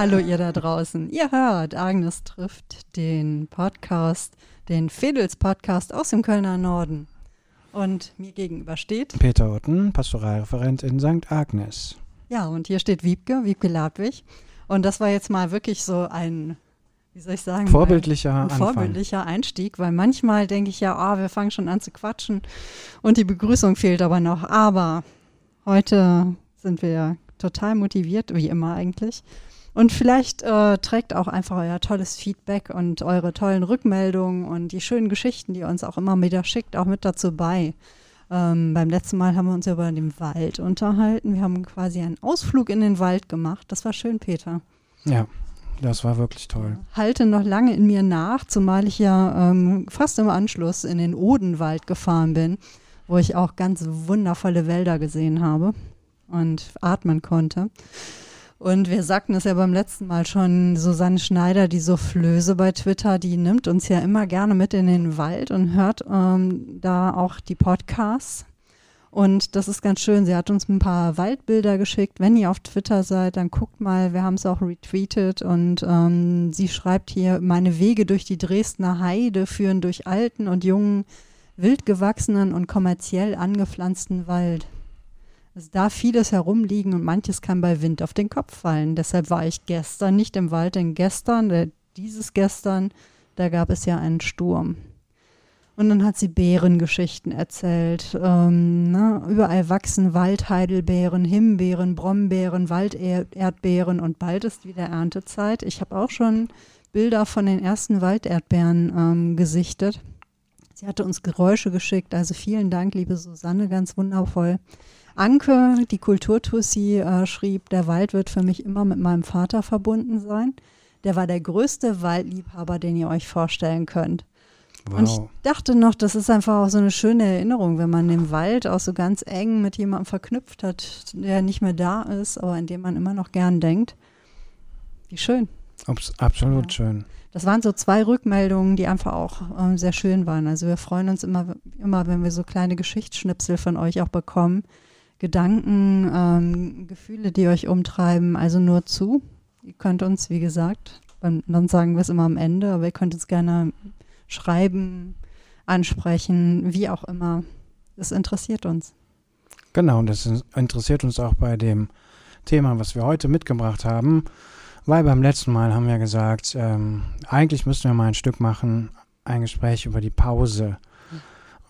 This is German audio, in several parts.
Hallo ihr da draußen. Ihr hört, Agnes trifft den Podcast, den Fedels Podcast aus dem Kölner Norden. Und mir gegenüber steht Peter Otten, Pastoralreferent in St. Agnes. Ja, und hier steht Wiebke, Wiebke Ladwig. Und das war jetzt mal wirklich so ein, wie soll ich sagen, vorbildlicher, ein, ein vorbildlicher Einstieg, weil manchmal denke ich ja, oh, wir fangen schon an zu quatschen und die Begrüßung fehlt aber noch. Aber heute sind wir total motiviert, wie immer eigentlich. Und vielleicht äh, trägt auch einfach euer tolles Feedback und eure tollen Rückmeldungen und die schönen Geschichten, die ihr uns auch immer wieder schickt, auch mit dazu bei. Ähm, beim letzten Mal haben wir uns über den Wald unterhalten. Wir haben quasi einen Ausflug in den Wald gemacht. Das war schön, Peter. Ja, das war wirklich toll. Halte noch lange in mir nach, zumal ich ja ähm, fast im Anschluss in den Odenwald gefahren bin, wo ich auch ganz wundervolle Wälder gesehen habe und atmen konnte. Und wir sagten es ja beim letzten Mal schon, Susanne Schneider, die Soufflöse bei Twitter, die nimmt uns ja immer gerne mit in den Wald und hört ähm, da auch die Podcasts. Und das ist ganz schön. Sie hat uns ein paar Waldbilder geschickt. Wenn ihr auf Twitter seid, dann guckt mal. Wir haben es auch retweetet. Und ähm, sie schreibt hier, meine Wege durch die Dresdner Heide führen durch alten und jungen, wild gewachsenen und kommerziell angepflanzten Wald. Es darf vieles herumliegen und manches kann bei Wind auf den Kopf fallen. Deshalb war ich gestern nicht im Wald, denn gestern, äh, dieses gestern, da gab es ja einen Sturm. Und dann hat sie Bärengeschichten erzählt. Ähm, ne? Überall wachsen Waldheidelbeeren, Himbeeren, Brombeeren, Walderdbeeren und bald ist wieder Erntezeit. Ich habe auch schon Bilder von den ersten Walderdbeeren ähm, gesichtet. Sie hatte uns Geräusche geschickt, also vielen Dank, liebe Susanne, ganz wundervoll. Anke, die Kulturtussi, äh, schrieb, der Wald wird für mich immer mit meinem Vater verbunden sein. Der war der größte Waldliebhaber, den ihr euch vorstellen könnt. Wow. Und ich dachte noch, das ist einfach auch so eine schöne Erinnerung, wenn man den Wald auch so ganz eng mit jemandem verknüpft hat, der nicht mehr da ist, aber an dem man immer noch gern denkt. Wie schön. Ups, absolut ja. schön. Das waren so zwei Rückmeldungen, die einfach auch ähm, sehr schön waren. Also wir freuen uns immer, immer, wenn wir so kleine Geschichtsschnipsel von euch auch bekommen, Gedanken, ähm, Gefühle, die euch umtreiben, also nur zu. Ihr könnt uns, wie gesagt, dann sagen wir es immer am Ende, aber ihr könnt uns gerne schreiben, ansprechen, wie auch immer. Das interessiert uns. Genau, das interessiert uns auch bei dem Thema, was wir heute mitgebracht haben, weil beim letzten Mal haben wir gesagt, ähm, eigentlich müssten wir mal ein Stück machen, ein Gespräch über die Pause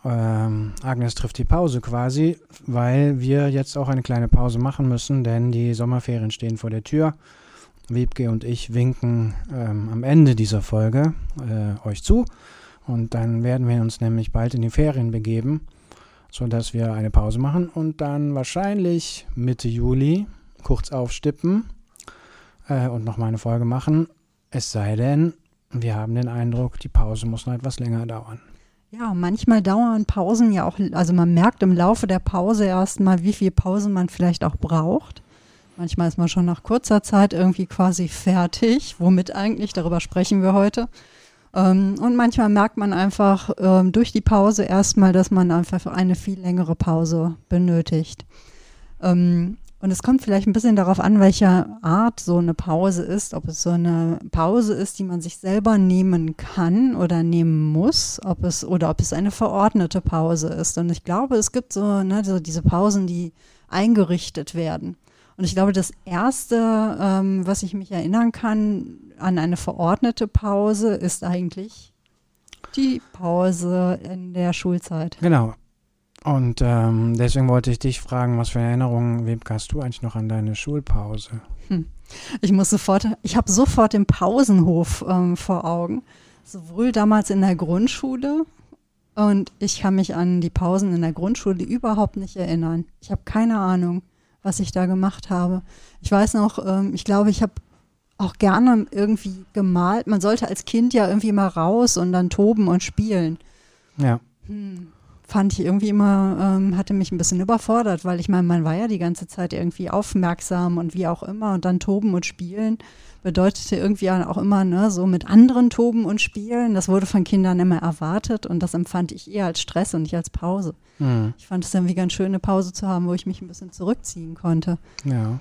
ähm, Agnes trifft die Pause quasi, weil wir jetzt auch eine kleine Pause machen müssen, denn die Sommerferien stehen vor der Tür. Wiebke und ich winken ähm, am Ende dieser Folge äh, euch zu und dann werden wir uns nämlich bald in die Ferien begeben, sodass wir eine Pause machen und dann wahrscheinlich Mitte Juli kurz aufstippen äh, und nochmal eine Folge machen. Es sei denn, wir haben den Eindruck, die Pause muss noch etwas länger dauern. Ja, manchmal dauern Pausen ja auch, also man merkt im Laufe der Pause erstmal, wie viel Pause man vielleicht auch braucht. Manchmal ist man schon nach kurzer Zeit irgendwie quasi fertig, womit eigentlich, darüber sprechen wir heute. Ähm, und manchmal merkt man einfach ähm, durch die Pause erstmal, dass man einfach eine viel längere Pause benötigt. Und es kommt vielleicht ein bisschen darauf an, welcher Art so eine Pause ist. Ob es so eine Pause ist, die man sich selber nehmen kann oder nehmen muss, ob es oder ob es eine verordnete Pause ist. Und ich glaube, es gibt so, ne, so diese Pausen, die eingerichtet werden. Und ich glaube, das erste, ähm, was ich mich erinnern kann an eine verordnete Pause, ist eigentlich die Pause in der Schulzeit. Genau. Und ähm, deswegen wollte ich dich fragen, was für Erinnerungen, Webke, hast du eigentlich noch an deine Schulpause? Hm. Ich muss sofort, ich habe sofort den Pausenhof ähm, vor Augen. Sowohl damals in der Grundschule und ich kann mich an die Pausen in der Grundschule überhaupt nicht erinnern. Ich habe keine Ahnung, was ich da gemacht habe. Ich weiß noch, ähm, ich glaube, ich habe auch gerne irgendwie gemalt. Man sollte als Kind ja irgendwie mal raus und dann toben und spielen. Ja. Hm fand ich irgendwie immer, ähm, hatte mich ein bisschen überfordert, weil ich meine, man war ja die ganze Zeit irgendwie aufmerksam und wie auch immer und dann toben und spielen bedeutete irgendwie auch immer, ne, so mit anderen toben und spielen. Das wurde von Kindern immer erwartet und das empfand ich eher als Stress und nicht als Pause. Mhm. Ich fand es irgendwie ganz schön, eine Pause zu haben, wo ich mich ein bisschen zurückziehen konnte. Ja.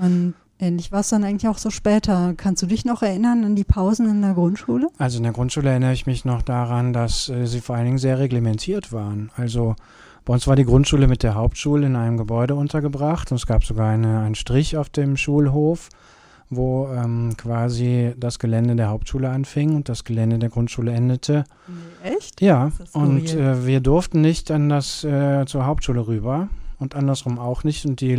Und ähnlich war es dann eigentlich auch so später. Kannst du dich noch erinnern an die Pausen in der Grundschule? Also in der Grundschule erinnere ich mich noch daran, dass äh, sie vor allen Dingen sehr reglementiert waren. Also bei uns war die Grundschule mit der Hauptschule in einem Gebäude untergebracht und es gab sogar eine, einen Strich auf dem Schulhof, wo ähm, quasi das Gelände der Hauptschule anfing und das Gelände der Grundschule endete. Echt? Ja, und äh, wir durften nicht an das äh, zur Hauptschule rüber und andersrum auch nicht. Und die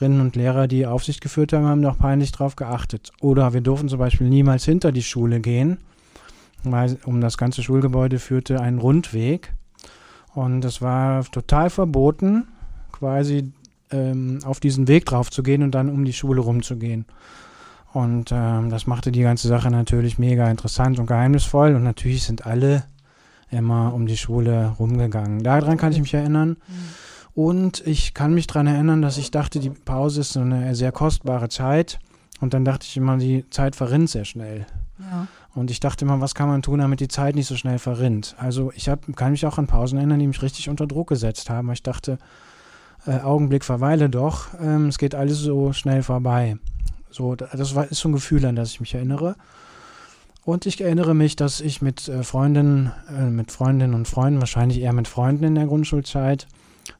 Lehrerinnen und Lehrer, die Aufsicht geführt haben, haben doch peinlich darauf geachtet. Oder wir durften zum Beispiel niemals hinter die Schule gehen, weil um das ganze Schulgebäude führte ein Rundweg. Und es war total verboten, quasi ähm, auf diesen Weg drauf zu gehen und dann um die Schule rumzugehen. Und ähm, das machte die ganze Sache natürlich mega interessant und geheimnisvoll. Und natürlich sind alle immer um die Schule rumgegangen. Daran kann ich mich erinnern. Mhm. Und ich kann mich daran erinnern, dass ich dachte, die Pause ist so eine sehr kostbare Zeit. Und dann dachte ich immer, die Zeit verrinnt sehr schnell. Ja. Und ich dachte immer, was kann man tun, damit die Zeit nicht so schnell verrinnt. Also ich hab, kann mich auch an Pausen erinnern, die mich richtig unter Druck gesetzt haben. Ich dachte, äh, Augenblick verweile doch, ähm, es geht alles so schnell vorbei. So, das war, ist so ein Gefühl, an das ich mich erinnere. Und ich erinnere mich, dass ich mit äh, Freundinnen, äh, mit Freundinnen und Freunden, wahrscheinlich eher mit Freunden in der Grundschulzeit,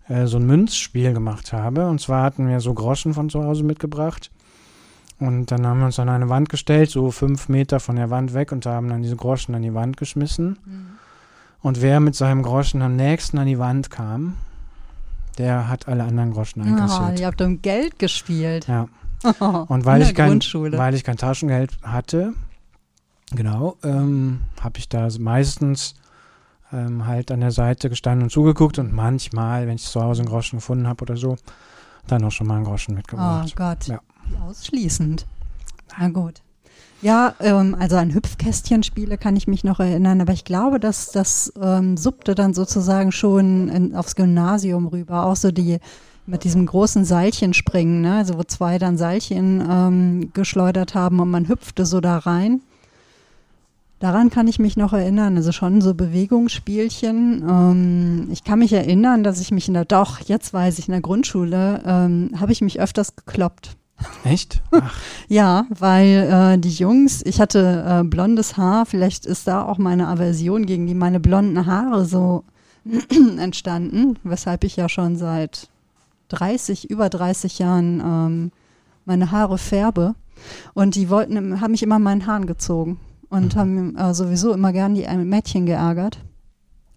äh, so ein Münzspiel gemacht habe. Und zwar hatten wir so Groschen von zu Hause mitgebracht. Und dann haben wir uns an eine Wand gestellt, so fünf Meter von der Wand weg und haben dann diese Groschen an die Wand geschmissen. Mhm. Und wer mit seinem Groschen am nächsten an die Wand kam, der hat alle anderen Groschen Ah, einkassiert. ihr habt um Geld gespielt. Ja. Und weil ich, kein, weil ich kein Taschengeld hatte, genau, ähm, habe ich da meistens ähm, halt an der Seite gestanden und zugeguckt und manchmal, wenn ich zu Hause einen Groschen gefunden habe oder so, dann auch schon mal einen Groschen Oh mitgebracht. Gott. Ja. Ausschließend. Na gut. Ja, ähm, also an Hüpfkästchenspiele kann ich mich noch erinnern, aber ich glaube, dass das ähm, suppte dann sozusagen schon in, aufs Gymnasium rüber. Auch so die mit diesem großen Seilchen springen, ne? also wo zwei dann Seilchen ähm, geschleudert haben und man hüpfte so da rein. Daran kann ich mich noch erinnern, also schon so Bewegungsspielchen. Ähm, ich kann mich erinnern, dass ich mich in der, doch, jetzt weiß ich, in der Grundschule, ähm, habe ich mich öfters gekloppt. Echt? Ach, Ja, weil äh, die Jungs, ich hatte äh, blondes Haar, vielleicht ist da auch meine Aversion gegen die meine blonden Haare so entstanden, weshalb ich ja schon seit 30, über 30 Jahren ähm, meine Haare färbe. Und die wollten, haben mich immer meinen Haaren gezogen und Mhm. haben äh, sowieso immer gern die äh, Mädchen geärgert.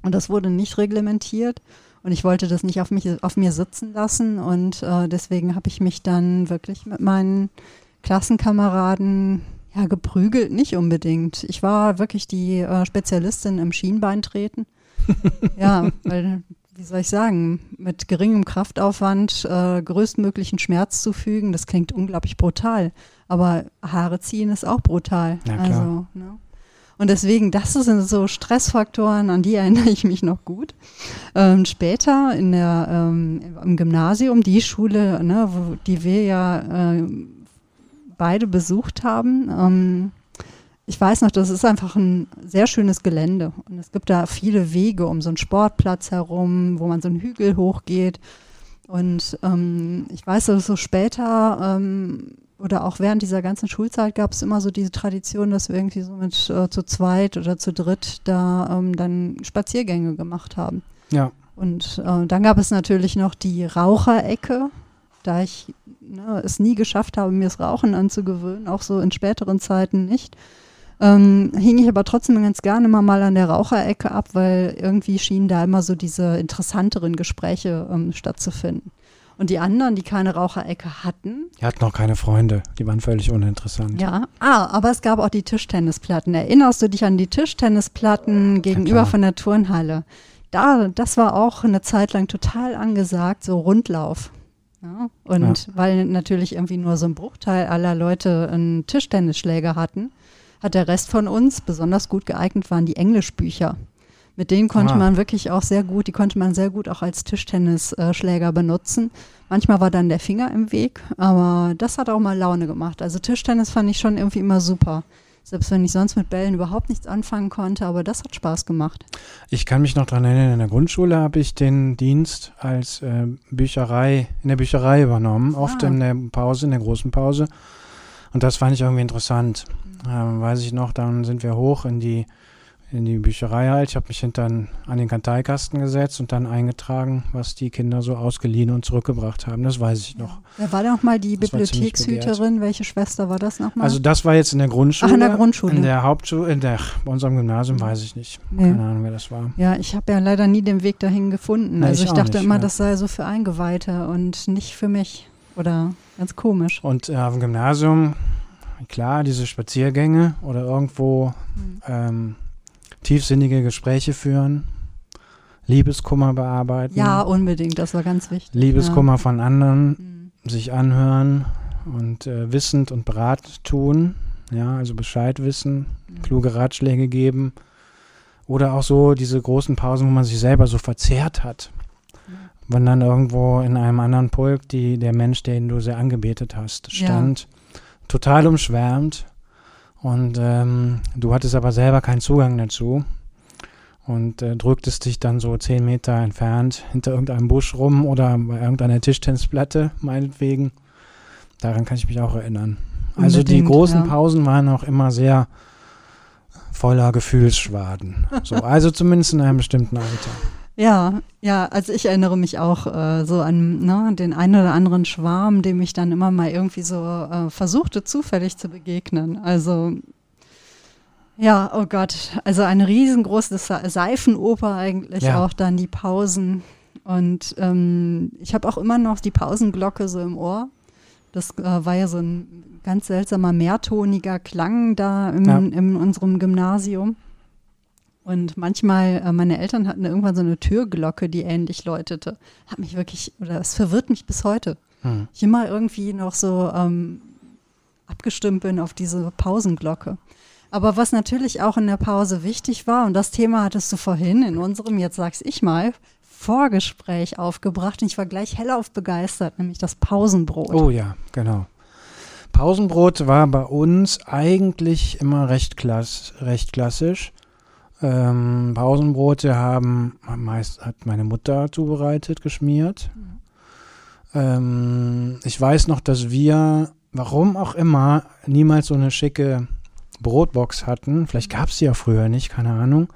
Und das wurde nicht reglementiert. Und ich wollte das nicht auf, mich, auf mir sitzen lassen. Und äh, deswegen habe ich mich dann wirklich mit meinen Klassenkameraden ja, geprügelt, nicht unbedingt. Ich war wirklich die äh, Spezialistin im Schienbeintreten. ja, weil, wie soll ich sagen, mit geringem Kraftaufwand äh, größtmöglichen Schmerz zufügen, das klingt unglaublich brutal. Aber Haare ziehen ist auch brutal. Ja. Also, ne? Und deswegen, das sind so Stressfaktoren, an die erinnere ich mich noch gut. Ähm, später in der, ähm, im Gymnasium, die Schule, ne, wo, die wir ja äh, beide besucht haben, ähm, ich weiß noch, das ist einfach ein sehr schönes Gelände. Und es gibt da viele Wege um so einen Sportplatz herum, wo man so einen Hügel hochgeht. Und ähm, ich weiß, dass so später ähm, oder auch während dieser ganzen Schulzeit gab es immer so diese Tradition, dass wir irgendwie so mit äh, zu zweit oder zu dritt da ähm, dann Spaziergänge gemacht haben. ja. Und äh, dann gab es natürlich noch die Raucherecke, da ich ne, es nie geschafft habe, mir das Rauchen anzugewöhnen, auch so in späteren Zeiten nicht. Ähm, hing ich aber trotzdem ganz gerne immer mal an der Raucherecke ab, weil irgendwie schienen da immer so diese interessanteren Gespräche ähm, stattzufinden. Und die anderen, die keine Raucherecke hatten, Die hatten noch keine Freunde. Die waren völlig uninteressant. ja, ah, aber es gab auch die Tischtennisplatten. Erinnerst du dich an die Tischtennisplatten gegenüber klar. von der Turnhalle? Da, das war auch eine Zeit lang total angesagt, so Rundlauf. Ja, und weil natürlich irgendwie nur so ein Bruchteil aller Leute einen Tischtennisschläger hatten, hat der Rest von uns besonders gut geeignet waren die Englischbücher. Mit denen konnte Ah. man wirklich auch sehr gut, die konnte man sehr gut auch als Tischtennisschläger benutzen. Manchmal war dann der Finger im Weg, aber das hat auch mal Laune gemacht. Also Tischtennis fand ich schon irgendwie immer super. Selbst wenn ich sonst mit Bällen überhaupt nichts anfangen konnte, aber das hat Spaß gemacht. Ich kann mich noch daran erinnern, in der Grundschule habe ich den Dienst als äh, Bücherei, in der Bücherei übernommen, oft Ah. in der Pause, in der großen Pause. Und das fand ich irgendwie interessant. Mhm. Ähm, weiß ich noch, dann sind wir hoch in die, in die Bücherei halt. Ich habe mich hinter an den Karteikasten gesetzt und dann eingetragen, was die Kinder so ausgeliehen und zurückgebracht haben. Das weiß ich noch. Wer war da nochmal die Das Bibliothekshüterin? Welche Schwester war das nochmal? Also das war jetzt in der Grundschule. Ach, in der Grundschule. In der Hauptschule, in der, bei unserem Gymnasium weiß ich nicht. Nee. Keine Ahnung, wer das war. ja, ich habe ja leider nie den Weg dahin gefunden. Nee, also ich ich dachte nicht, immer, ja. das sei so für Eingeweihte und nicht für mich. Oder ganz komisch. Und äh, auf dem Gymnasium, klar, diese Spaziergänge oder irgendwo ähm, tiefsinnige Gespräche führen, Liebeskummer bearbeiten, Ja, unbedingt, das war ganz wichtig. Liebeskummer von anderen Ja. sich anhören und äh, wissend und berat tun, ja, also Bescheid wissen, Mhm. kluge Ratschläge geben oder auch so diese großen Pausen, wo man sich selber so verzehrt hat. Wenn dann irgendwo in einem anderen Pulk die, der Mensch, den du sehr angebetet hast, Ja. Total umschwärmt und ähm, du hattest aber selber keinen Zugang dazu und äh, drücktest dich dann so zehn Meter entfernt hinter irgendeinem Busch rum oder bei irgendeiner Tischtennisplatte, meinetwegen. Daran kann ich mich auch erinnern. Also die großen ja. Pausen waren auch immer sehr voller Gefühlsschwaden. So, also zumindest in einem bestimmten Alter. Ja, ja, also ich erinnere mich auch äh, so an ne, den einen oder anderen Schwarm, dem ich dann immer mal irgendwie so äh, versuchte, zufällig zu begegnen. Also ja, oh Gott, also eine riesengroße Se- Seifenoper eigentlich Ja. auch dann die Pausen. Und ähm, ich habe auch immer noch die Pausenglocke so im Ohr. Das äh, war ja so ein ganz seltsamer mehrtoniger Klang da im, Ja. in unserem Gymnasium. Und manchmal, äh, meine Eltern hatten irgendwann so eine Türglocke, die ähnlich läutete. Hat mich wirklich, oder es verwirrt mich bis heute. Hm. Ich immer irgendwie noch so ähm, abgestimmt bin auf diese Pausenglocke. Aber was natürlich auch in der Pause wichtig war, und das Thema hattest du vorhin in unserem, jetzt sag's ich mal, Vorgespräch aufgebracht und ich war gleich hellauf begeistert, nämlich das Pausenbrot. Oh ja, genau. Pausenbrot war bei uns eigentlich immer recht, klass, recht klassisch. Ähm, Pausenbrote haben meist hat meine Mutter zubereitet, geschmiert. Ähm, ich weiß noch, dass wir, warum auch immer, niemals so eine schicke Brotbox hatten. Vielleicht gab es die ja früher nicht, keine Ahnung.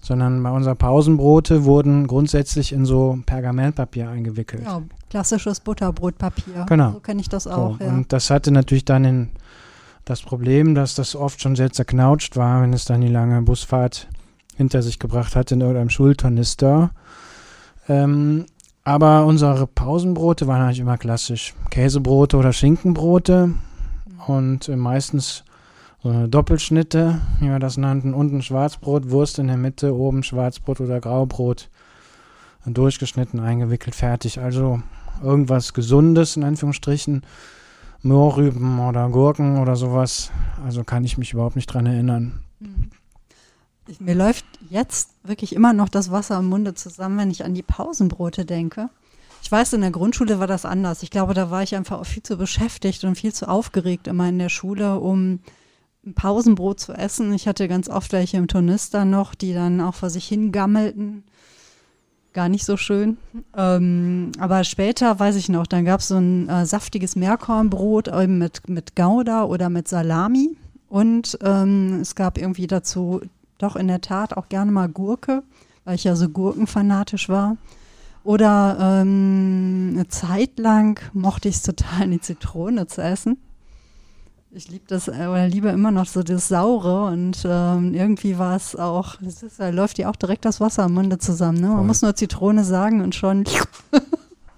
Sondern bei unserer Pausenbrote wurden grundsätzlich in so Pergamentpapier eingewickelt. Ja, klassisches Butterbrotpapier. Genau. So kenne ich das So, auch, ja. Und das hatte natürlich dann in, das Problem, dass das oft schon sehr zerknautscht war, wenn es dann die lange Busfahrt hinter sich gebracht hat in irgendeinem Schultornister. Ähm, aber unsere Pausenbrote waren eigentlich immer klassisch. Käsebrote oder Schinkenbrote und äh, meistens so eine Doppelschnitte, wie wir das nannten. Unten Schwarzbrot, Wurst in der Mitte, oben Schwarzbrot oder Graubrot. Durchgeschnitten, eingewickelt, fertig. Also irgendwas Gesundes in Anführungsstrichen. Mohrrüben oder Gurken oder sowas. Also kann ich mich überhaupt nicht dran erinnern. Ich, mir läuft jetzt wirklich immer noch das Wasser im Munde zusammen, wenn ich an die Pausenbrote denke. Ich weiß, in der Grundschule war das anders. Ich glaube, da war ich einfach auch viel zu beschäftigt und viel zu aufgeregt immer in der Schule, um ein Pausenbrot zu essen. Ich hatte ganz oft welche im Tornister noch, die dann auch vor sich hingammelten. Gar nicht so schön. Ähm, aber später weiß ich noch, dann gab es so ein äh, saftiges Meerkornbrot eben mit, mit Gouda oder mit Salami. Und ähm, es gab irgendwie dazu doch in der Tat auch gerne mal Gurke, weil ich ja so gurkenfanatisch war. Oder ähm, eine Zeit lang mochte ich es total, eine Zitrone zu essen. Ich liebe das, äh, oder liebe immer noch so das Saure und ähm, irgendwie war es auch, das ist, da läuft ja auch direkt das Wasser im Munde zusammen. Ne? Man Voll. muss nur Zitrone sagen und schon.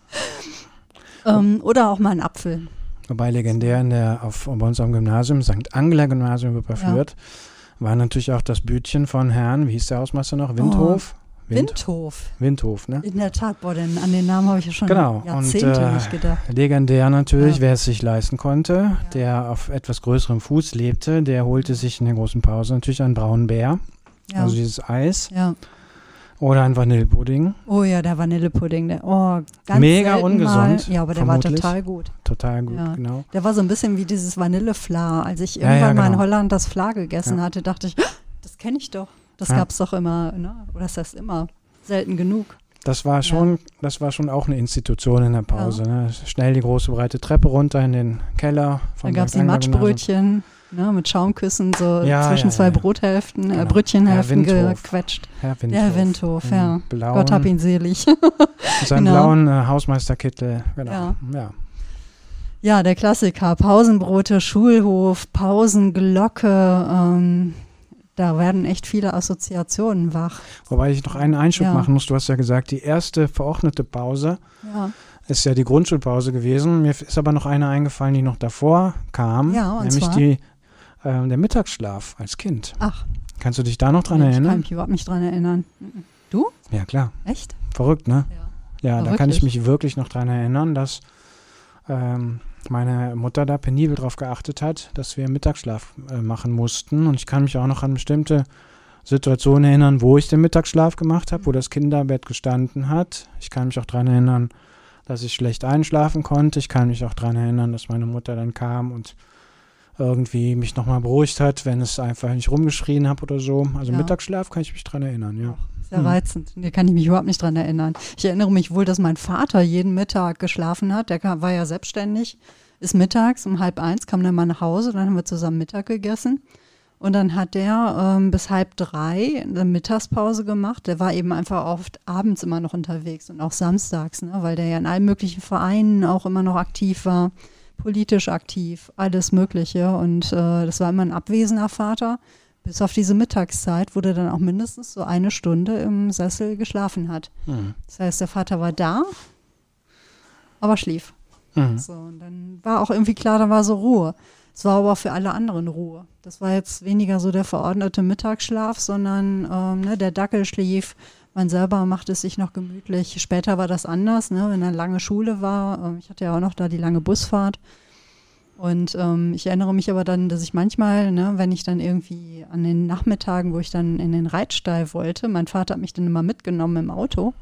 ähm, oder auch mal einen Apfel. Wobei legendär in der, auf, bei uns am Gymnasium, St. Angela Gymnasium überführt, war natürlich auch das Bütchen von Herrn, wie hieß der Hausmeister noch? Windhof? Wind, Windhof. Windhof, ne? In der Tat, boah, denn an den Namen habe ich ja schon Genau, Jahrzehnte und, äh, nicht gedacht. Legendär natürlich, Ja. wer es sich leisten konnte, der auf etwas größerem Fuß lebte, der holte sich in der großen Pause natürlich einen braunen Bär, Ja, also dieses Eis. ja. Oder ein Vanillepudding. Oh ja, der Vanillepudding, der, oh, ganz Mega ungesund, Mal. Ja, aber der vermutlich. war total gut. Total gut, Ja. genau. Der war so ein bisschen wie dieses Vanillefla. Als ich Ja, irgendwann ja, mal in genau. Holland das Fla gegessen Ja. hatte, dachte ich, das kenne ich doch. Das Ja. gab's doch immer, ne? oder das heißt immer, selten genug. Das war schon, das war schon auch eine Institution in der Pause. Ne? Schnell die große breite Treppe runter in den Keller. Dann gab's die St. Angler Gymnasium. Matschbrötchen ne, mit Schaumküssen so Ja, zwischen ja, zwei ja. Brothälften, äh, Genau. Brötchenhälften Herr Windhof. gequetscht. Herr Windhof. Der Windhof, ja. Blauen, Gott hab ihn selig. mit seinem genau. blauen äh, Hausmeisterkittel. Genau. Ja. Ja. Ja, der Klassiker. Pausenbrote, Schulhof, Pausenglocke. Ähm, da werden echt viele Assoziationen wach. Wobei ich noch einen Einschub Ja. machen muss. Du hast ja gesagt, die erste verordnete Pause Ja, ist ja die Grundschulpause gewesen. Mir ist aber noch eine eingefallen, die noch davor kam. Ja, und nämlich zwar? die, äh, der Mittagsschlaf als Kind. ach, Kannst du dich da noch dran nee, ich kann erinnern? mich überhaupt nicht dran erinnern. Mhm. Ja, klar. Echt? Verrückt, ne? Ja. Ja, da kann ich mich wirklich noch dran erinnern, dass ähm, meine Mutter da penibel darauf geachtet hat, dass wir Mittagsschlaf äh, machen mussten. Und ich kann mich auch noch an bestimmte Situationen erinnern, wo ich den Mittagsschlaf gemacht habe, wo das Kinderbett gestanden hat. Ich kann mich auch daran erinnern, dass ich schlecht einschlafen konnte. Ich kann mich auch daran erinnern, dass meine Mutter dann kam und irgendwie mich nochmal beruhigt hat, wenn es einfach nicht rumgeschrien habe oder so. Also Ja. Mittagsschlaf kann ich mich dran erinnern, ja. Sehr Hm. reizend. Da kann ich mich überhaupt nicht dran erinnern. Ich erinnere mich wohl, dass mein Vater jeden Mittag geschlafen hat. Der kam, war ja selbstständig, ist mittags um halb eins, kam dann mal nach Hause, dann haben wir zusammen Mittag gegessen. Und dann hat der ähm, bis halb drei eine Mittagspause gemacht. Der war eben einfach oft abends immer noch unterwegs und auch samstags, ne, weil der ja in allen möglichen Vereinen auch immer noch aktiv war, politisch aktiv, alles Mögliche. Und äh, das war immer ein abwesender Vater. Bis auf diese Mittagszeit, wo der dann auch mindestens so eine Stunde im Sessel geschlafen hat. Mhm. Das heißt, der Vater war da, aber schlief. Mhm. So, und dann war auch irgendwie klar, da war so Ruhe. Es war aber auch für alle anderen Ruhe. Das war jetzt weniger so der verordnete Mittagsschlaf, sondern ähm, ne, der Dackel schlief. Man selber machte es sich noch gemütlich. Später war das anders, ne, wenn eine lange Schule war. Ähm, ich hatte ja auch noch da die lange Busfahrt. Und ähm, ich erinnere mich aber dann, dass ich manchmal, ne, wenn ich dann irgendwie an den Nachmittagen, wo ich dann in den Reitstall wollte, mein Vater hat mich dann immer mitgenommen im Auto,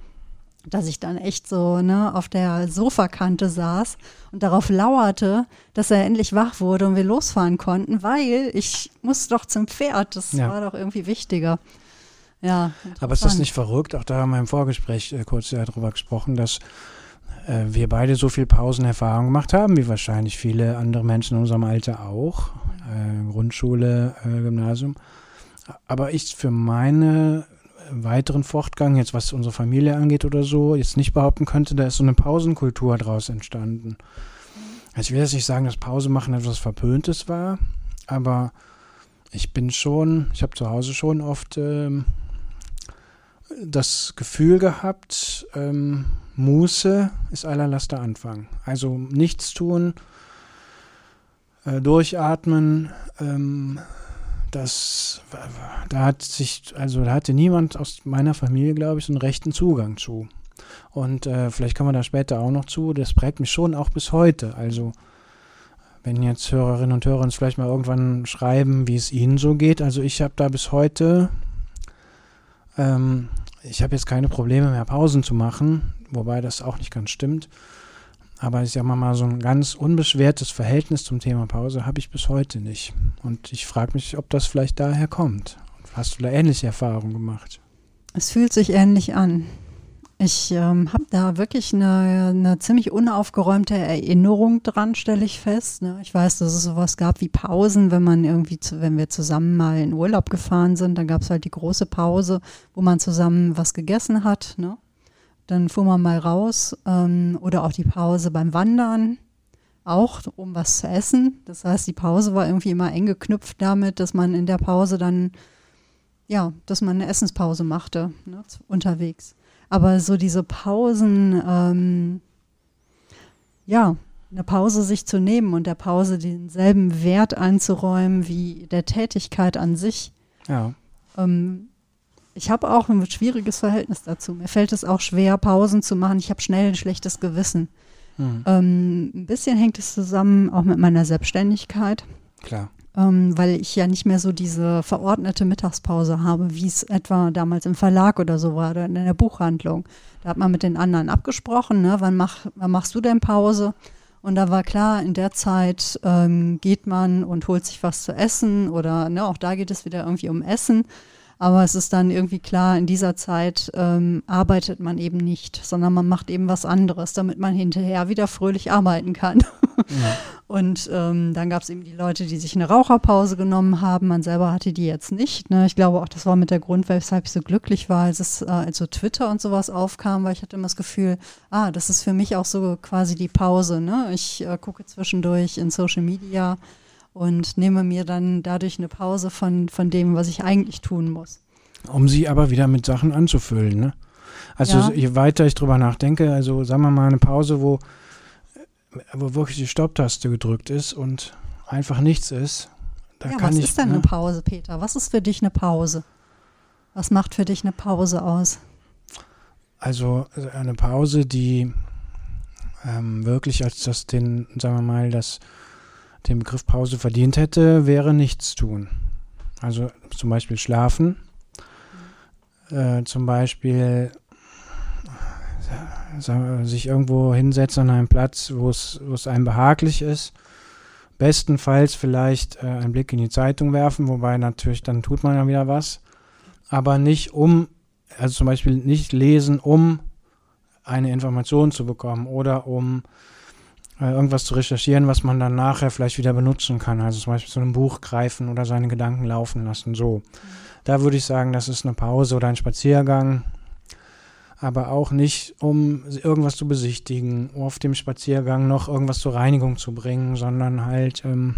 dass ich dann echt so ne, auf der Sofakante saß und darauf lauerte, dass er endlich wach wurde und wir losfahren konnten, weil ich musste doch zum Pferd. Das Ja. war doch irgendwie wichtiger. Ja. Aber ist das nicht verrückt? Auch da haben wir im Vorgespräch äh, kurz ja drüber gesprochen, dass äh, wir beide so viel Pausenerfahrung gemacht haben, wie wahrscheinlich viele andere Menschen in unserem Alter auch. Äh, Grundschule, äh, Gymnasium. Aber ich für meine weiteren Fortgang, jetzt was unsere Familie angeht oder so, jetzt nicht behaupten könnte, da ist so eine Pausenkultur draus entstanden. Also ich will jetzt nicht sagen, dass Pause machen etwas Verpöntes war, aber ich bin schon, ich habe zu Hause schon oft ähm, das Gefühl gehabt, ähm, Muße ist aller Laster Anfang. Also nichts tun, äh, durchatmen, ähm, das, da hat sich, also da hatte niemand aus meiner Familie, glaube ich, so einen rechten Zugang zu. Und äh, vielleicht kommen wir da später auch noch zu. Das prägt mich schon auch bis heute. Also wenn jetzt Hörerinnen und Hörer uns vielleicht mal irgendwann schreiben, wie es ihnen so geht. Also ich habe da bis heute, ähm, ich habe jetzt keine Probleme mehr, Pausen zu machen, wobei das auch nicht ganz stimmt. Aber ich sag mal mal, so ein ganz unbeschwertes Verhältnis zum Thema Pause habe ich bis heute nicht. Und ich frage mich, ob das vielleicht daher kommt. Hast du da ähnliche Erfahrungen gemacht? Es fühlt sich ähnlich an. Ich ähm, habe da wirklich eine, eine ziemlich unaufgeräumte Erinnerung dran, stelle ich fest. Ne? Ich weiß, dass es sowas gab wie Pausen, wenn man irgendwie, zu, wenn wir zusammen mal in Urlaub gefahren sind, dann gab es halt die große Pause, wo man zusammen was gegessen hat. Ne? Dann fuhr man mal raus ähm, oder auch die Pause beim Wandern, auch um was zu essen. Das heißt, die Pause war irgendwie immer eng geknüpft damit, dass man in der Pause dann, ja, dass man eine Essenspause machte, ne, unterwegs. Aber so diese Pausen, ähm, ja, eine Pause sich zu nehmen und der Pause denselben Wert einzuräumen wie der Tätigkeit an sich, Ja. ähm, ich habe auch ein schwieriges Verhältnis dazu. Mir fällt es auch schwer, Pausen zu machen. Ich habe schnell ein schlechtes Gewissen. Hm. Ähm, ein bisschen hängt es zusammen auch mit meiner Selbstständigkeit. Klar. Ähm, weil ich ja nicht mehr so diese verordnete Mittagspause habe, wie es etwa damals im Verlag oder so war oder in der Buchhandlung. Da hat man mit den anderen abgesprochen, ne? wann, mach, wann machst du denn Pause? Und da war klar, in der Zeit ähm, geht man und holt sich was zu essen oder ne, auch da geht es wieder irgendwie um Essen. Aber es ist dann irgendwie klar, in dieser Zeit ähm, arbeitet man eben nicht, sondern man macht eben was anderes, damit man hinterher wieder fröhlich arbeiten kann. Ja. Und ähm, dann gab es eben die Leute, die sich eine Raucherpause genommen haben. Man selber hatte die jetzt nicht. Ne? Ich glaube auch, das war mit der Grund, weshalb ich so glücklich war, als es äh, als so Twitter und sowas aufkam, weil ich hatte immer das Gefühl, ah, das ist für mich auch so quasi die Pause. Ne? Ich äh, gucke zwischendurch in Social Media und nehme mir dann dadurch eine Pause von, von dem, was ich eigentlich tun muss. Um sie aber wieder mit Sachen anzufüllen, ne? Also ja. je weiter ich drüber nachdenke, also sagen wir mal eine Pause, wo, wo wirklich die Stopptaste gedrückt ist und einfach nichts ist. Da ja, kann was ich, ist denn ne? eine Pause, Peter? Was ist für dich eine Pause? Was macht für dich eine Pause aus? Also eine Pause, die ähm, wirklich als das den, sagen wir mal, das den Begriff Pause verdient hätte, wäre nichts tun. Also zum Beispiel schlafen, äh, zum Beispiel äh, sich irgendwo hinsetzen an einem Platz, wo es, einem behaglich ist. Bestenfalls vielleicht äh, einen Blick in die Zeitung werfen, wobei natürlich dann tut man ja wieder was. Aber nicht um, also zum Beispiel nicht lesen, um eine Information zu bekommen oder um irgendwas zu recherchieren, was man dann nachher vielleicht wieder benutzen kann. Also zum Beispiel zu einem Buch greifen oder seine Gedanken laufen lassen. So. Da würde ich sagen, das ist eine Pause oder ein Spaziergang. Aber auch nicht, um irgendwas zu besichtigen, auf dem Spaziergang noch irgendwas zur Reinigung zu bringen, sondern halt ähm,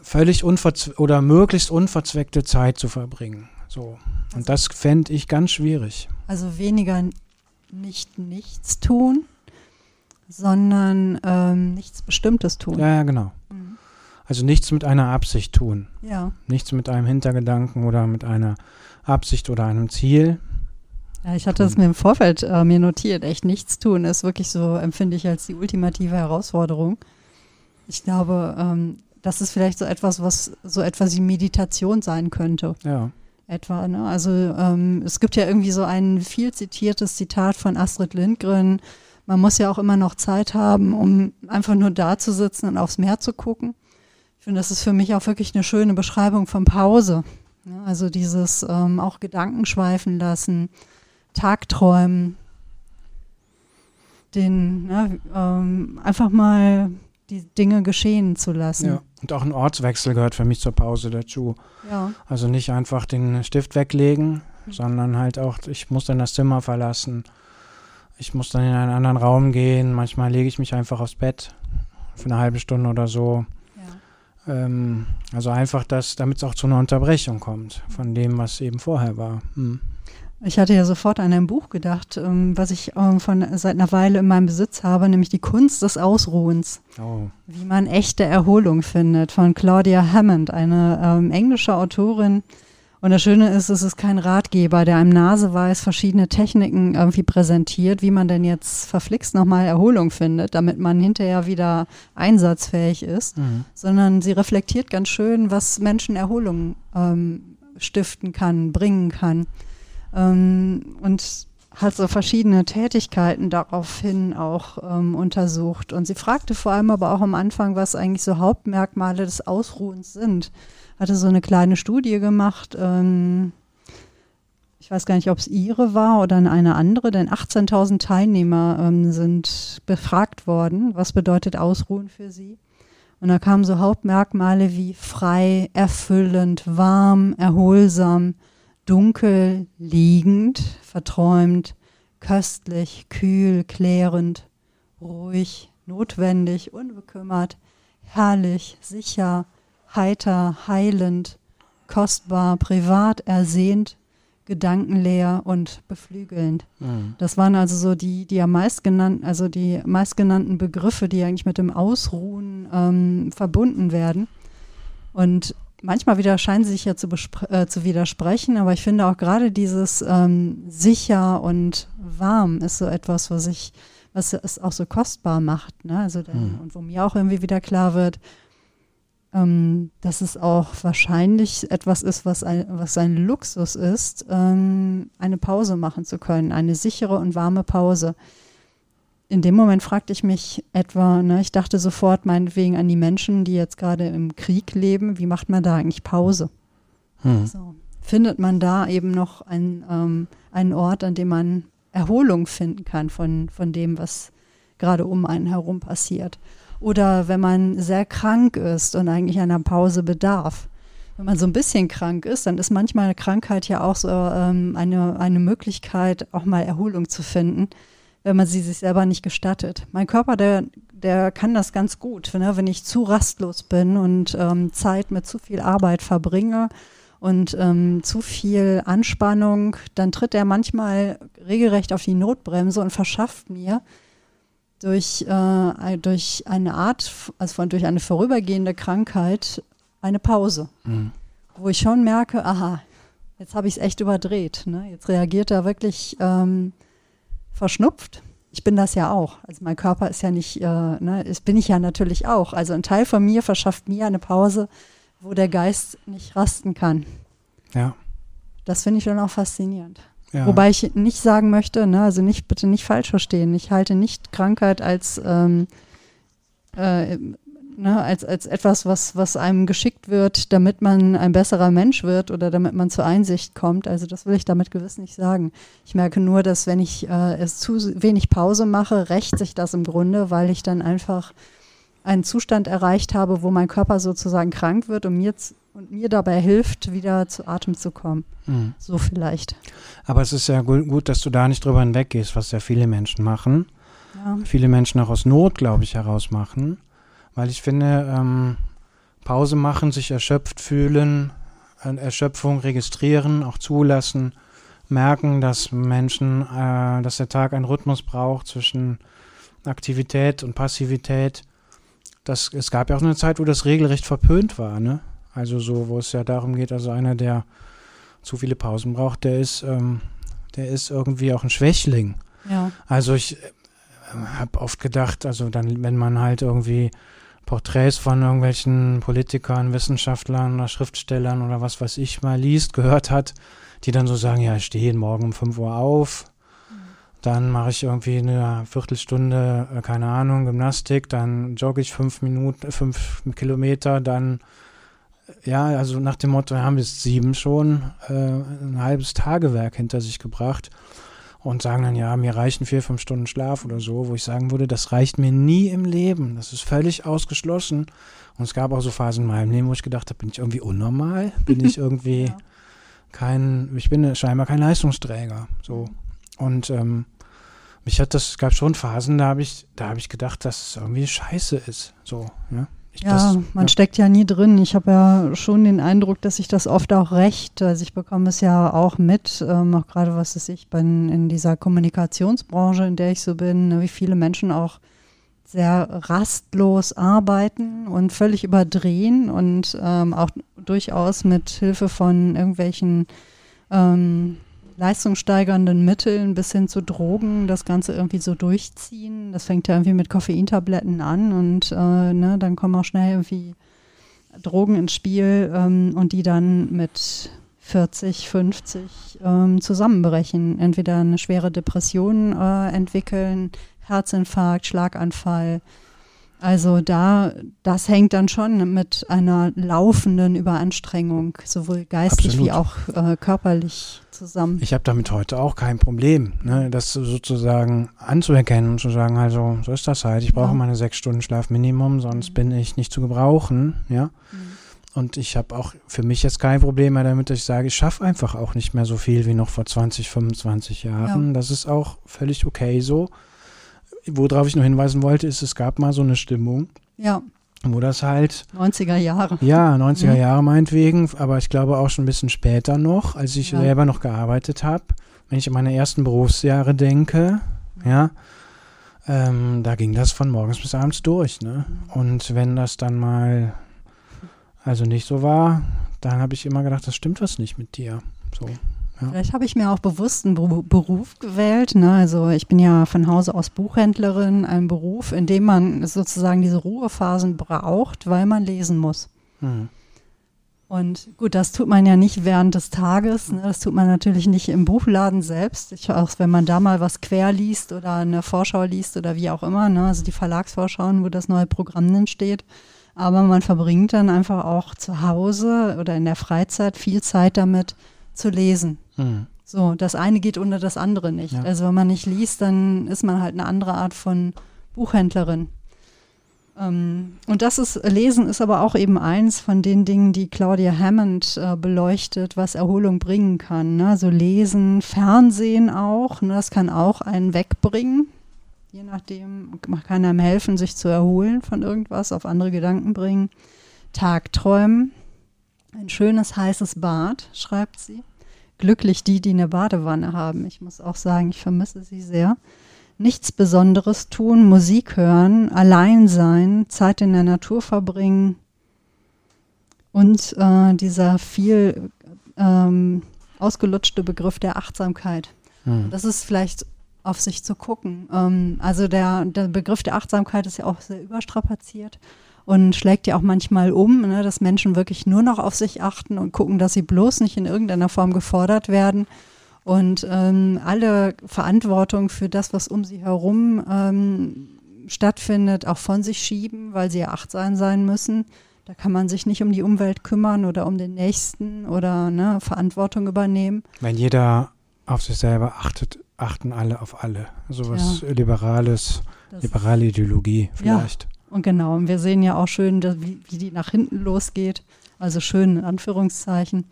völlig oder möglichst unverzweckte Zeit zu verbringen. So. Und das fände ich ganz schwierig. Also weniger nicht nichts tun, sondern ähm, nichts Bestimmtes tun. Ja, ja, genau. Mhm. Also nichts mit einer Absicht tun. Ja. Nichts mit einem Hintergedanken oder mit einer Absicht oder einem Ziel. Ja, ich hatte es mir im Vorfeld äh, mir notiert. Echt nichts tun ist wirklich so, empfinde ich als die ultimative Herausforderung. Ich glaube, ähm, das ist vielleicht so etwas, was so etwas wie Meditation sein könnte. Ja. Etwa, ne? Also ähm, es gibt ja irgendwie so ein viel zitiertes Zitat von Astrid Lindgren, man muss ja auch immer noch Zeit haben, um einfach nur da zu sitzen und aufs Meer zu gucken. Ich finde, das ist für mich auch wirklich eine schöne Beschreibung von Pause. Also dieses ähm, auch Gedanken schweifen lassen, Tagträumen, den ne, ähm, einfach mal die Dinge geschehen zu lassen. Ja, und auch ein Ortswechsel gehört für mich zur Pause dazu. Ja. Also nicht einfach den Stift weglegen, mhm. sondern halt auch, ich muss dann das Zimmer verlassen ich muss dann in einen anderen Raum gehen. Manchmal lege ich mich einfach aufs Bett für eine halbe Stunde oder so. Ja. Ähm, also einfach das, damit es auch zu einer Unterbrechung kommt von dem, was eben vorher war. Hm. Ich hatte ja sofort an ein Buch gedacht, ähm, was ich ähm, von, seit einer Weile in meinem Besitz habe, nämlich Die Kunst des Ausruhens. Oh. Wie man echte Erholung findet, von Claudia Hammond, eine ähm, englische Autorin, und das Schöne ist, es ist kein Ratgeber, der einem naseweis verschiedene Techniken irgendwie präsentiert, wie man denn jetzt verflixt nochmal Erholung findet, damit man hinterher wieder einsatzfähig ist, mhm. sondern sie reflektiert ganz schön, was Menschen Erholung ähm, stiften kann, bringen kann. Ähm, und hat so verschiedene Tätigkeiten daraufhin auch ähm, untersucht. Und sie fragte vor allem aber auch am Anfang, was eigentlich so Hauptmerkmale des Ausruhens sind hatte so eine kleine Studie gemacht. Ähm, ich weiß gar nicht, ob es ihre war oder eine andere, denn 18.000 Teilnehmer ähm, sind befragt worden. Was bedeutet Ausruhen für sie? Und da kamen so Hauptmerkmale wie frei, erfüllend, warm, erholsam, dunkel, liegend, verträumt, köstlich, kühl, klärend, ruhig, notwendig, unbekümmert, herrlich, sicher, heiter, heilend, kostbar, privat, ersehnt, gedankenleer und beflügelnd. Mhm. Das waren also so die, die am meist genannten, also die meistgenannten Begriffe, die eigentlich mit dem Ausruhen ähm, verbunden werden. Und manchmal wieder scheinen sie sich ja zu, äh, zu widersprechen, aber ich finde auch gerade dieses ähm, sicher und warm ist so etwas, was ich, was es auch so kostbar macht. Ne? Also dann, mhm. und wo mir auch irgendwie wieder klar wird, ähm, dass es auch wahrscheinlich etwas ist, was ein, was ein Luxus ist, ähm, eine Pause machen zu können, eine sichere und warme Pause. In dem Moment fragte ich mich etwa, ne, ich dachte sofort meinetwegen an die Menschen, die jetzt gerade im Krieg leben, wie macht man da eigentlich Pause? Hm. So, findet man da eben noch ein, ähm, einen Ort, an dem man Erholung finden kann von, von dem, was gerade um einen herum passiert? Oder wenn man sehr krank ist und eigentlich einer Pause bedarf. Wenn man so ein bisschen krank ist, dann ist manchmal eine Krankheit ja auch so ähm, eine, eine Möglichkeit, auch mal Erholung zu finden, wenn man sie sich selber nicht gestattet. Mein Körper, der, der kann das ganz gut. Ne? Wenn ich zu rastlos bin und ähm, Zeit mit zu viel Arbeit verbringe und ähm, zu viel Anspannung, dann tritt er manchmal regelrecht auf die Notbremse und verschafft mir durch, äh, durch eine Art, also von, durch eine vorübergehende Krankheit, eine Pause. Mhm. Wo ich schon merke, aha, jetzt habe ich es echt überdreht. Ne? Jetzt reagiert er wirklich ähm, verschnupft. Ich bin das ja auch. Also mein Körper ist ja nicht, äh, ne, das bin ich ja natürlich auch. Also ein Teil von mir verschafft mir eine Pause, wo der Geist nicht rasten kann. Ja. Das finde ich dann auch faszinierend. Ja. Wobei ich nicht sagen möchte, ne, also nicht bitte nicht falsch verstehen. Ich halte nicht Krankheit als ähm, äh, ne, als, als etwas, was, was einem geschickt wird, damit man ein besserer Mensch wird oder damit man zur Einsicht kommt. Also das will ich damit gewiss nicht sagen. Ich merke nur, dass wenn ich äh, es zu wenig Pause mache, rächt sich das im Grunde, weil ich dann einfach einen Zustand erreicht habe, wo mein Körper sozusagen krank wird und mir und mir dabei hilft, wieder zu Atem zu kommen. Mhm. So vielleicht. Aber es ist ja gut, dass du da nicht drüber hinweggehst, was ja viele Menschen machen. Ja. Viele Menschen auch aus Not, glaube ich, heraus machen. Weil ich finde, ähm, Pause machen, sich erschöpft fühlen, Erschöpfung registrieren, auch zulassen, merken, dass Menschen, äh, dass der Tag einen Rhythmus braucht zwischen Aktivität und Passivität. Das, es gab ja auch eine Zeit, wo das regelrecht verpönt war, ne? Also so, wo es ja darum geht, also einer, der zu viele Pausen braucht, der ist, ähm, der ist irgendwie auch ein Schwächling. Ja. Also ich habe oft gedacht, also dann, wenn man halt irgendwie Porträts von irgendwelchen Politikern, Wissenschaftlern oder Schriftstellern oder was weiß ich mal liest, gehört hat, die dann so sagen, ja, ich stehe jeden Morgen um 5 Uhr auf, dann mache ich irgendwie eine Viertelstunde, äh, keine Ahnung, Gymnastik, dann jogge ich fünf Minuten, fünf Kilometer, dann ja, also nach dem Motto, wir haben bis sieben schon äh, ein halbes Tagewerk hinter sich gebracht und sagen dann, ja, mir reichen vier, fünf Stunden Schlaf oder so, wo ich sagen würde, das reicht mir nie im Leben. Das ist völlig ausgeschlossen. Und es gab auch so Phasen in meinem Leben, wo ich gedacht habe, bin ich irgendwie unnormal? Bin ich irgendwie ja. kein, ich bin scheinbar kein Leistungsträger. So. Und ähm, mich hat das, gab schon Phasen, da habe ich, da habe ich gedacht, dass es irgendwie scheiße ist. So, ja. Ich ja, das, man ja. steckt ja nie drin. Ich habe ja schon den Eindruck, dass sich das oft auch recht. Also ich bekomme es ja auch mit, ähm, auch gerade was es ich bin in dieser Kommunikationsbranche, in der ich so bin, ne, wie viele Menschen auch sehr rastlos arbeiten und völlig überdrehen und ähm, auch durchaus mit Hilfe von irgendwelchen ähm, leistungssteigernden Mitteln bis hin zu Drogen das Ganze irgendwie so durchziehen. Das fängt ja irgendwie mit Koffeintabletten an und äh, ne, dann kommen auch schnell irgendwie Drogen ins Spiel ähm, und die dann mit 40, 50 ähm, zusammenbrechen. Entweder eine schwere Depression äh, entwickeln, Herzinfarkt, Schlaganfall, also da, das hängt dann schon mit einer laufenden Überanstrengung, sowohl geistig Absolut. wie auch äh, körperlich zusammen. Ich habe damit heute auch kein Problem, ne, das sozusagen anzuerkennen und zu sagen, also so ist das halt. Ich brauche ja. meine sechs Stunden Schlaf Minimum, sonst mhm. bin ich nicht zu gebrauchen, ja. Mhm. Und ich habe auch für mich jetzt kein Problem mehr damit, dass ich sage, ich schaffe einfach auch nicht mehr so viel wie noch vor 20, 25 Jahren. Ja. Das ist auch völlig okay so worauf ich noch hinweisen wollte, ist, es gab mal so eine Stimmung. Ja. Wo das halt. 90er Jahre. Ja, 90er mhm. Jahre meinetwegen, aber ich glaube auch schon ein bisschen später noch, als ich ja. selber noch gearbeitet habe. Wenn ich an meine ersten Berufsjahre denke, ja, ähm, da ging das von morgens bis abends durch. Ne? Und wenn das dann mal also nicht so war, dann habe ich immer gedacht, das stimmt was nicht mit dir. So. Ja. Vielleicht habe ich mir auch bewusst einen Beruf gewählt. Ne? Also ich bin ja von Hause aus Buchhändlerin, ein Beruf, in dem man sozusagen diese Ruhephasen braucht, weil man lesen muss. Mhm. Und gut, das tut man ja nicht während des Tages. Ne? Das tut man natürlich nicht im Buchladen selbst. Ich, auch wenn man da mal was quer liest oder eine Vorschau liest oder wie auch immer, ne? also die Verlagsvorschauen, wo das neue Programm dann steht. Aber man verbringt dann einfach auch zu Hause oder in der Freizeit viel Zeit damit zu lesen. Mhm. So, das eine geht unter das andere nicht. Ja. Also wenn man nicht liest, dann ist man halt eine andere Art von Buchhändlerin. Ähm, und das ist, Lesen ist aber auch eben eins von den Dingen, die Claudia Hammond äh, beleuchtet, was Erholung bringen kann. Ne? Also Lesen, Fernsehen auch, ne? das kann auch einen wegbringen. Je nachdem, kann einem helfen, sich zu erholen von irgendwas, auf andere Gedanken bringen. Tagträumen, ein schönes heißes Bad, schreibt sie. Glücklich die, die eine Badewanne haben. Ich muss auch sagen, ich vermisse sie sehr nichts Besonderes tun, Musik hören, allein sein, Zeit in der Natur verbringen und äh, dieser viel ähm, ausgelutschte Begriff der Achtsamkeit. Hm. Das ist vielleicht auf sich zu gucken. Ähm, also der, der Begriff der Achtsamkeit ist ja auch sehr überstrapaziert und schlägt ja auch manchmal um, ne, dass Menschen wirklich nur noch auf sich achten und gucken, dass sie bloß nicht in irgendeiner Form gefordert werden und ähm, alle Verantwortung für das, was um sie herum ähm, stattfindet, auch von sich schieben, weil sie ja achtsam sein müssen. Da kann man sich nicht um die Umwelt kümmern oder um den Nächsten oder ne, Verantwortung übernehmen. Wenn jeder auf sich selber achtet, achten alle auf alle. So was ja. Liberales, das liberale Ideologie vielleicht. Ja, und genau. Und wir sehen ja auch schön, wie, wie die nach hinten losgeht. Also schön in Anführungszeichen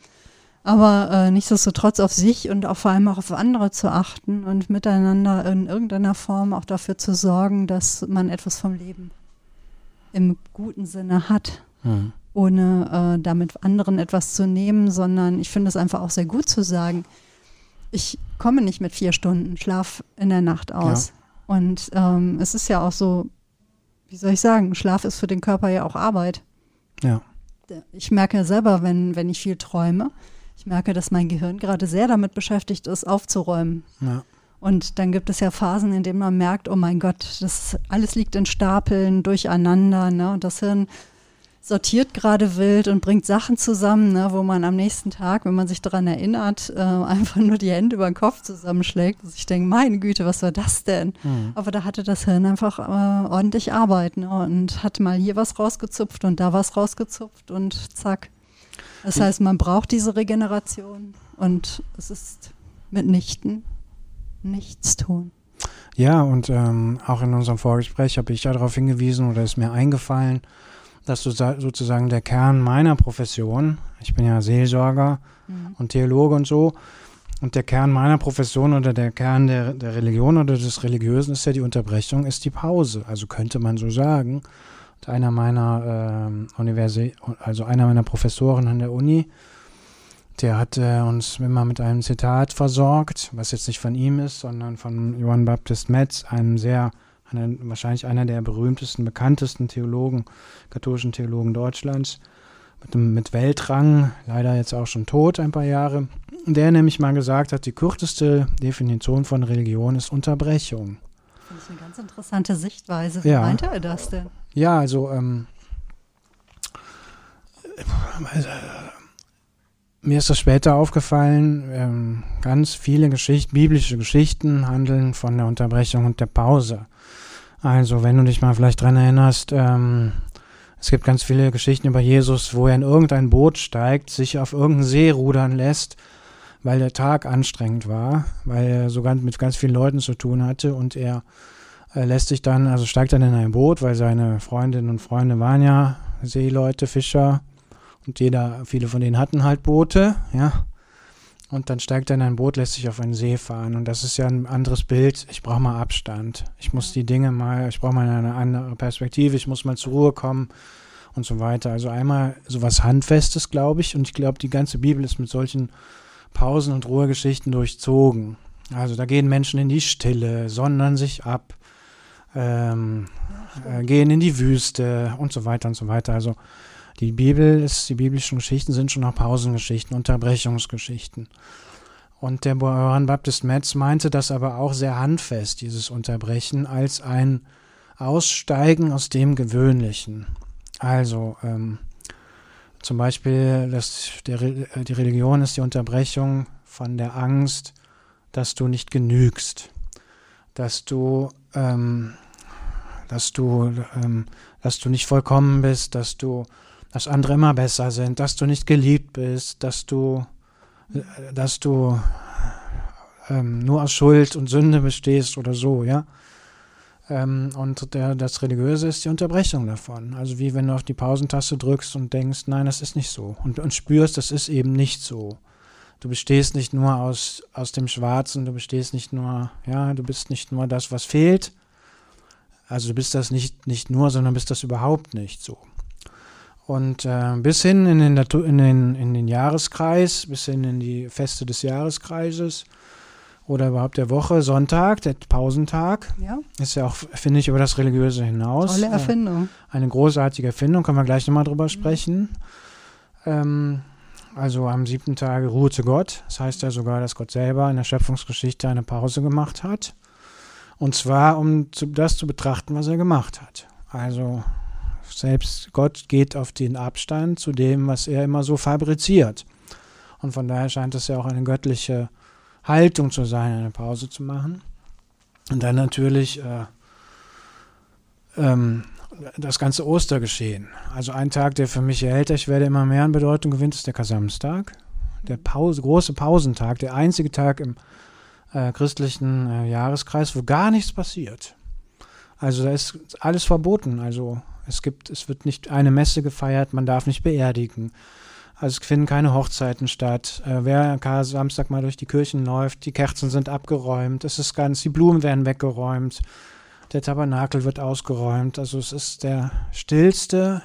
aber äh, nichtsdestotrotz auf sich und auch vor allem auch auf andere zu achten und miteinander in irgendeiner Form auch dafür zu sorgen, dass man etwas vom Leben im guten Sinne hat, mhm. ohne äh, damit anderen etwas zu nehmen, sondern ich finde es einfach auch sehr gut zu sagen, ich komme nicht mit vier Stunden Schlaf in der Nacht aus. Ja. Und ähm, es ist ja auch so, wie soll ich sagen, Schlaf ist für den Körper ja auch Arbeit. Ja. Ich merke ja selber, wenn, wenn ich viel träume, ich merke, dass mein Gehirn gerade sehr damit beschäftigt ist, aufzuräumen. Ja. Und dann gibt es ja Phasen, in denen man merkt, oh mein Gott, das alles liegt in Stapeln durcheinander. Ne? Und das Hirn sortiert gerade wild und bringt Sachen zusammen, ne? wo man am nächsten Tag, wenn man sich daran erinnert, äh, einfach nur die Hände über den Kopf zusammenschlägt. Und ich denke, meine Güte, was war das denn? Mhm. Aber da hatte das Hirn einfach äh, ordentlich Arbeit ne? und hat mal hier was rausgezupft und da was rausgezupft und zack. Das heißt, man braucht diese Regeneration und es ist mitnichten nichts tun. Ja, und ähm, auch in unserem Vorgespräch habe ich ja darauf hingewiesen oder ist mir eingefallen, dass sozusagen der Kern meiner Profession, ich bin ja Seelsorger mhm. und Theologe und so, und der Kern meiner Profession oder der Kern der, der Religion oder des Religiösen ist ja die Unterbrechung, ist die Pause. Also könnte man so sagen einer meiner äh, Universität, also einer meiner Professoren an der Uni, der hat äh, uns immer mit einem Zitat versorgt, was jetzt nicht von ihm ist, sondern von Johann Baptist Metz, einem sehr, einer, wahrscheinlich einer der berühmtesten, bekanntesten Theologen, katholischen Theologen Deutschlands, mit, mit Weltrang, leider jetzt auch schon tot, ein paar Jahre, der nämlich mal gesagt hat, die kürzeste Definition von Religion ist Unterbrechung. Das ist eine ganz interessante Sichtweise. Wie ja. meinte er das denn? Ja, also ähm, äh, mir ist das später aufgefallen, ähm, ganz viele Geschichten, biblische Geschichten handeln von der Unterbrechung und der Pause. Also, wenn du dich mal vielleicht dran erinnerst, ähm, es gibt ganz viele Geschichten über Jesus, wo er in irgendein Boot steigt, sich auf irgendeinen See rudern lässt, weil der Tag anstrengend war, weil er sogar mit ganz vielen Leuten zu tun hatte und er er lässt sich dann, also steigt dann in ein Boot, weil seine Freundinnen und Freunde waren ja Seeleute, Fischer und jeder, viele von denen hatten halt Boote, ja. Und dann steigt er in ein Boot, lässt sich auf einen See fahren. Und das ist ja ein anderes Bild. Ich brauche mal Abstand. Ich muss die Dinge mal, ich brauche mal eine andere Perspektive, ich muss mal zur Ruhe kommen und so weiter. Also einmal sowas Handfestes, glaube ich. Und ich glaube, die ganze Bibel ist mit solchen Pausen und Ruhegeschichten durchzogen. Also da gehen Menschen in die Stille, sondern sich ab, ähm, äh, gehen in die Wüste und so weiter und so weiter. Also die Bibel ist, die biblischen Geschichten sind schon auch Pausengeschichten, Unterbrechungsgeschichten. Und der Johann Baptist Metz meinte das aber auch sehr handfest, dieses Unterbrechen, als ein Aussteigen aus dem Gewöhnlichen. Also, ähm, Zum Beispiel, dass der, die Religion ist die Unterbrechung von der Angst, dass du nicht genügst, dass du, ähm, dass du, ähm, dass du nicht vollkommen bist, dass du, dass andere immer besser sind, dass du nicht geliebt bist, dass du, dass du ähm, nur aus Schuld und Sünde bestehst oder so, ja. Ähm, und der, das Religiöse ist die Unterbrechung davon. Also wie wenn du auf die Pausentaste drückst und denkst, nein, das ist nicht so. Und, und spürst, das ist eben nicht so. Du bestehst nicht nur aus, aus dem Schwarzen, du bestehst nicht nur, ja, du bist nicht nur das, was fehlt. Also du bist das nicht, nicht nur, sondern bist das überhaupt nicht so. Und äh, bis hin in den, in, den, in den Jahreskreis, bis hin in die Feste des Jahreskreises, oder überhaupt der Woche, Sonntag, der Pausentag. Ja. Ist ja auch, finde ich, über das Religiöse hinaus. Tolle Erfindung. Äh, eine großartige Erfindung, können wir gleich nochmal drüber mhm. sprechen. Ähm, also am siebten Tage ruhte Gott. Das heißt ja sogar, dass Gott selber in der Schöpfungsgeschichte eine Pause gemacht hat. Und zwar, um zu, das zu betrachten, was er gemacht hat. Also selbst Gott geht auf den Abstand zu dem, was er immer so fabriziert. Und von daher scheint es ja auch eine göttliche Haltung zu sein, eine Pause zu machen. Und dann natürlich äh, ähm, das ganze Ostergeschehen. Also ein Tag, der für mich älter, ich werde immer mehr an Bedeutung gewinnt, ist der Kasamstag. Der Pause, große Pausentag, der einzige Tag im äh, christlichen äh, Jahreskreis, wo gar nichts passiert. Also da ist alles verboten. Also es gibt, es wird nicht eine Messe gefeiert, man darf nicht beerdigen. Also es finden keine Hochzeiten statt. Äh, wer Samstag mal durch die Kirchen läuft, die Kerzen sind abgeräumt, es ist ganz, die Blumen werden weggeräumt, der Tabernakel wird ausgeräumt. Also es ist der stillste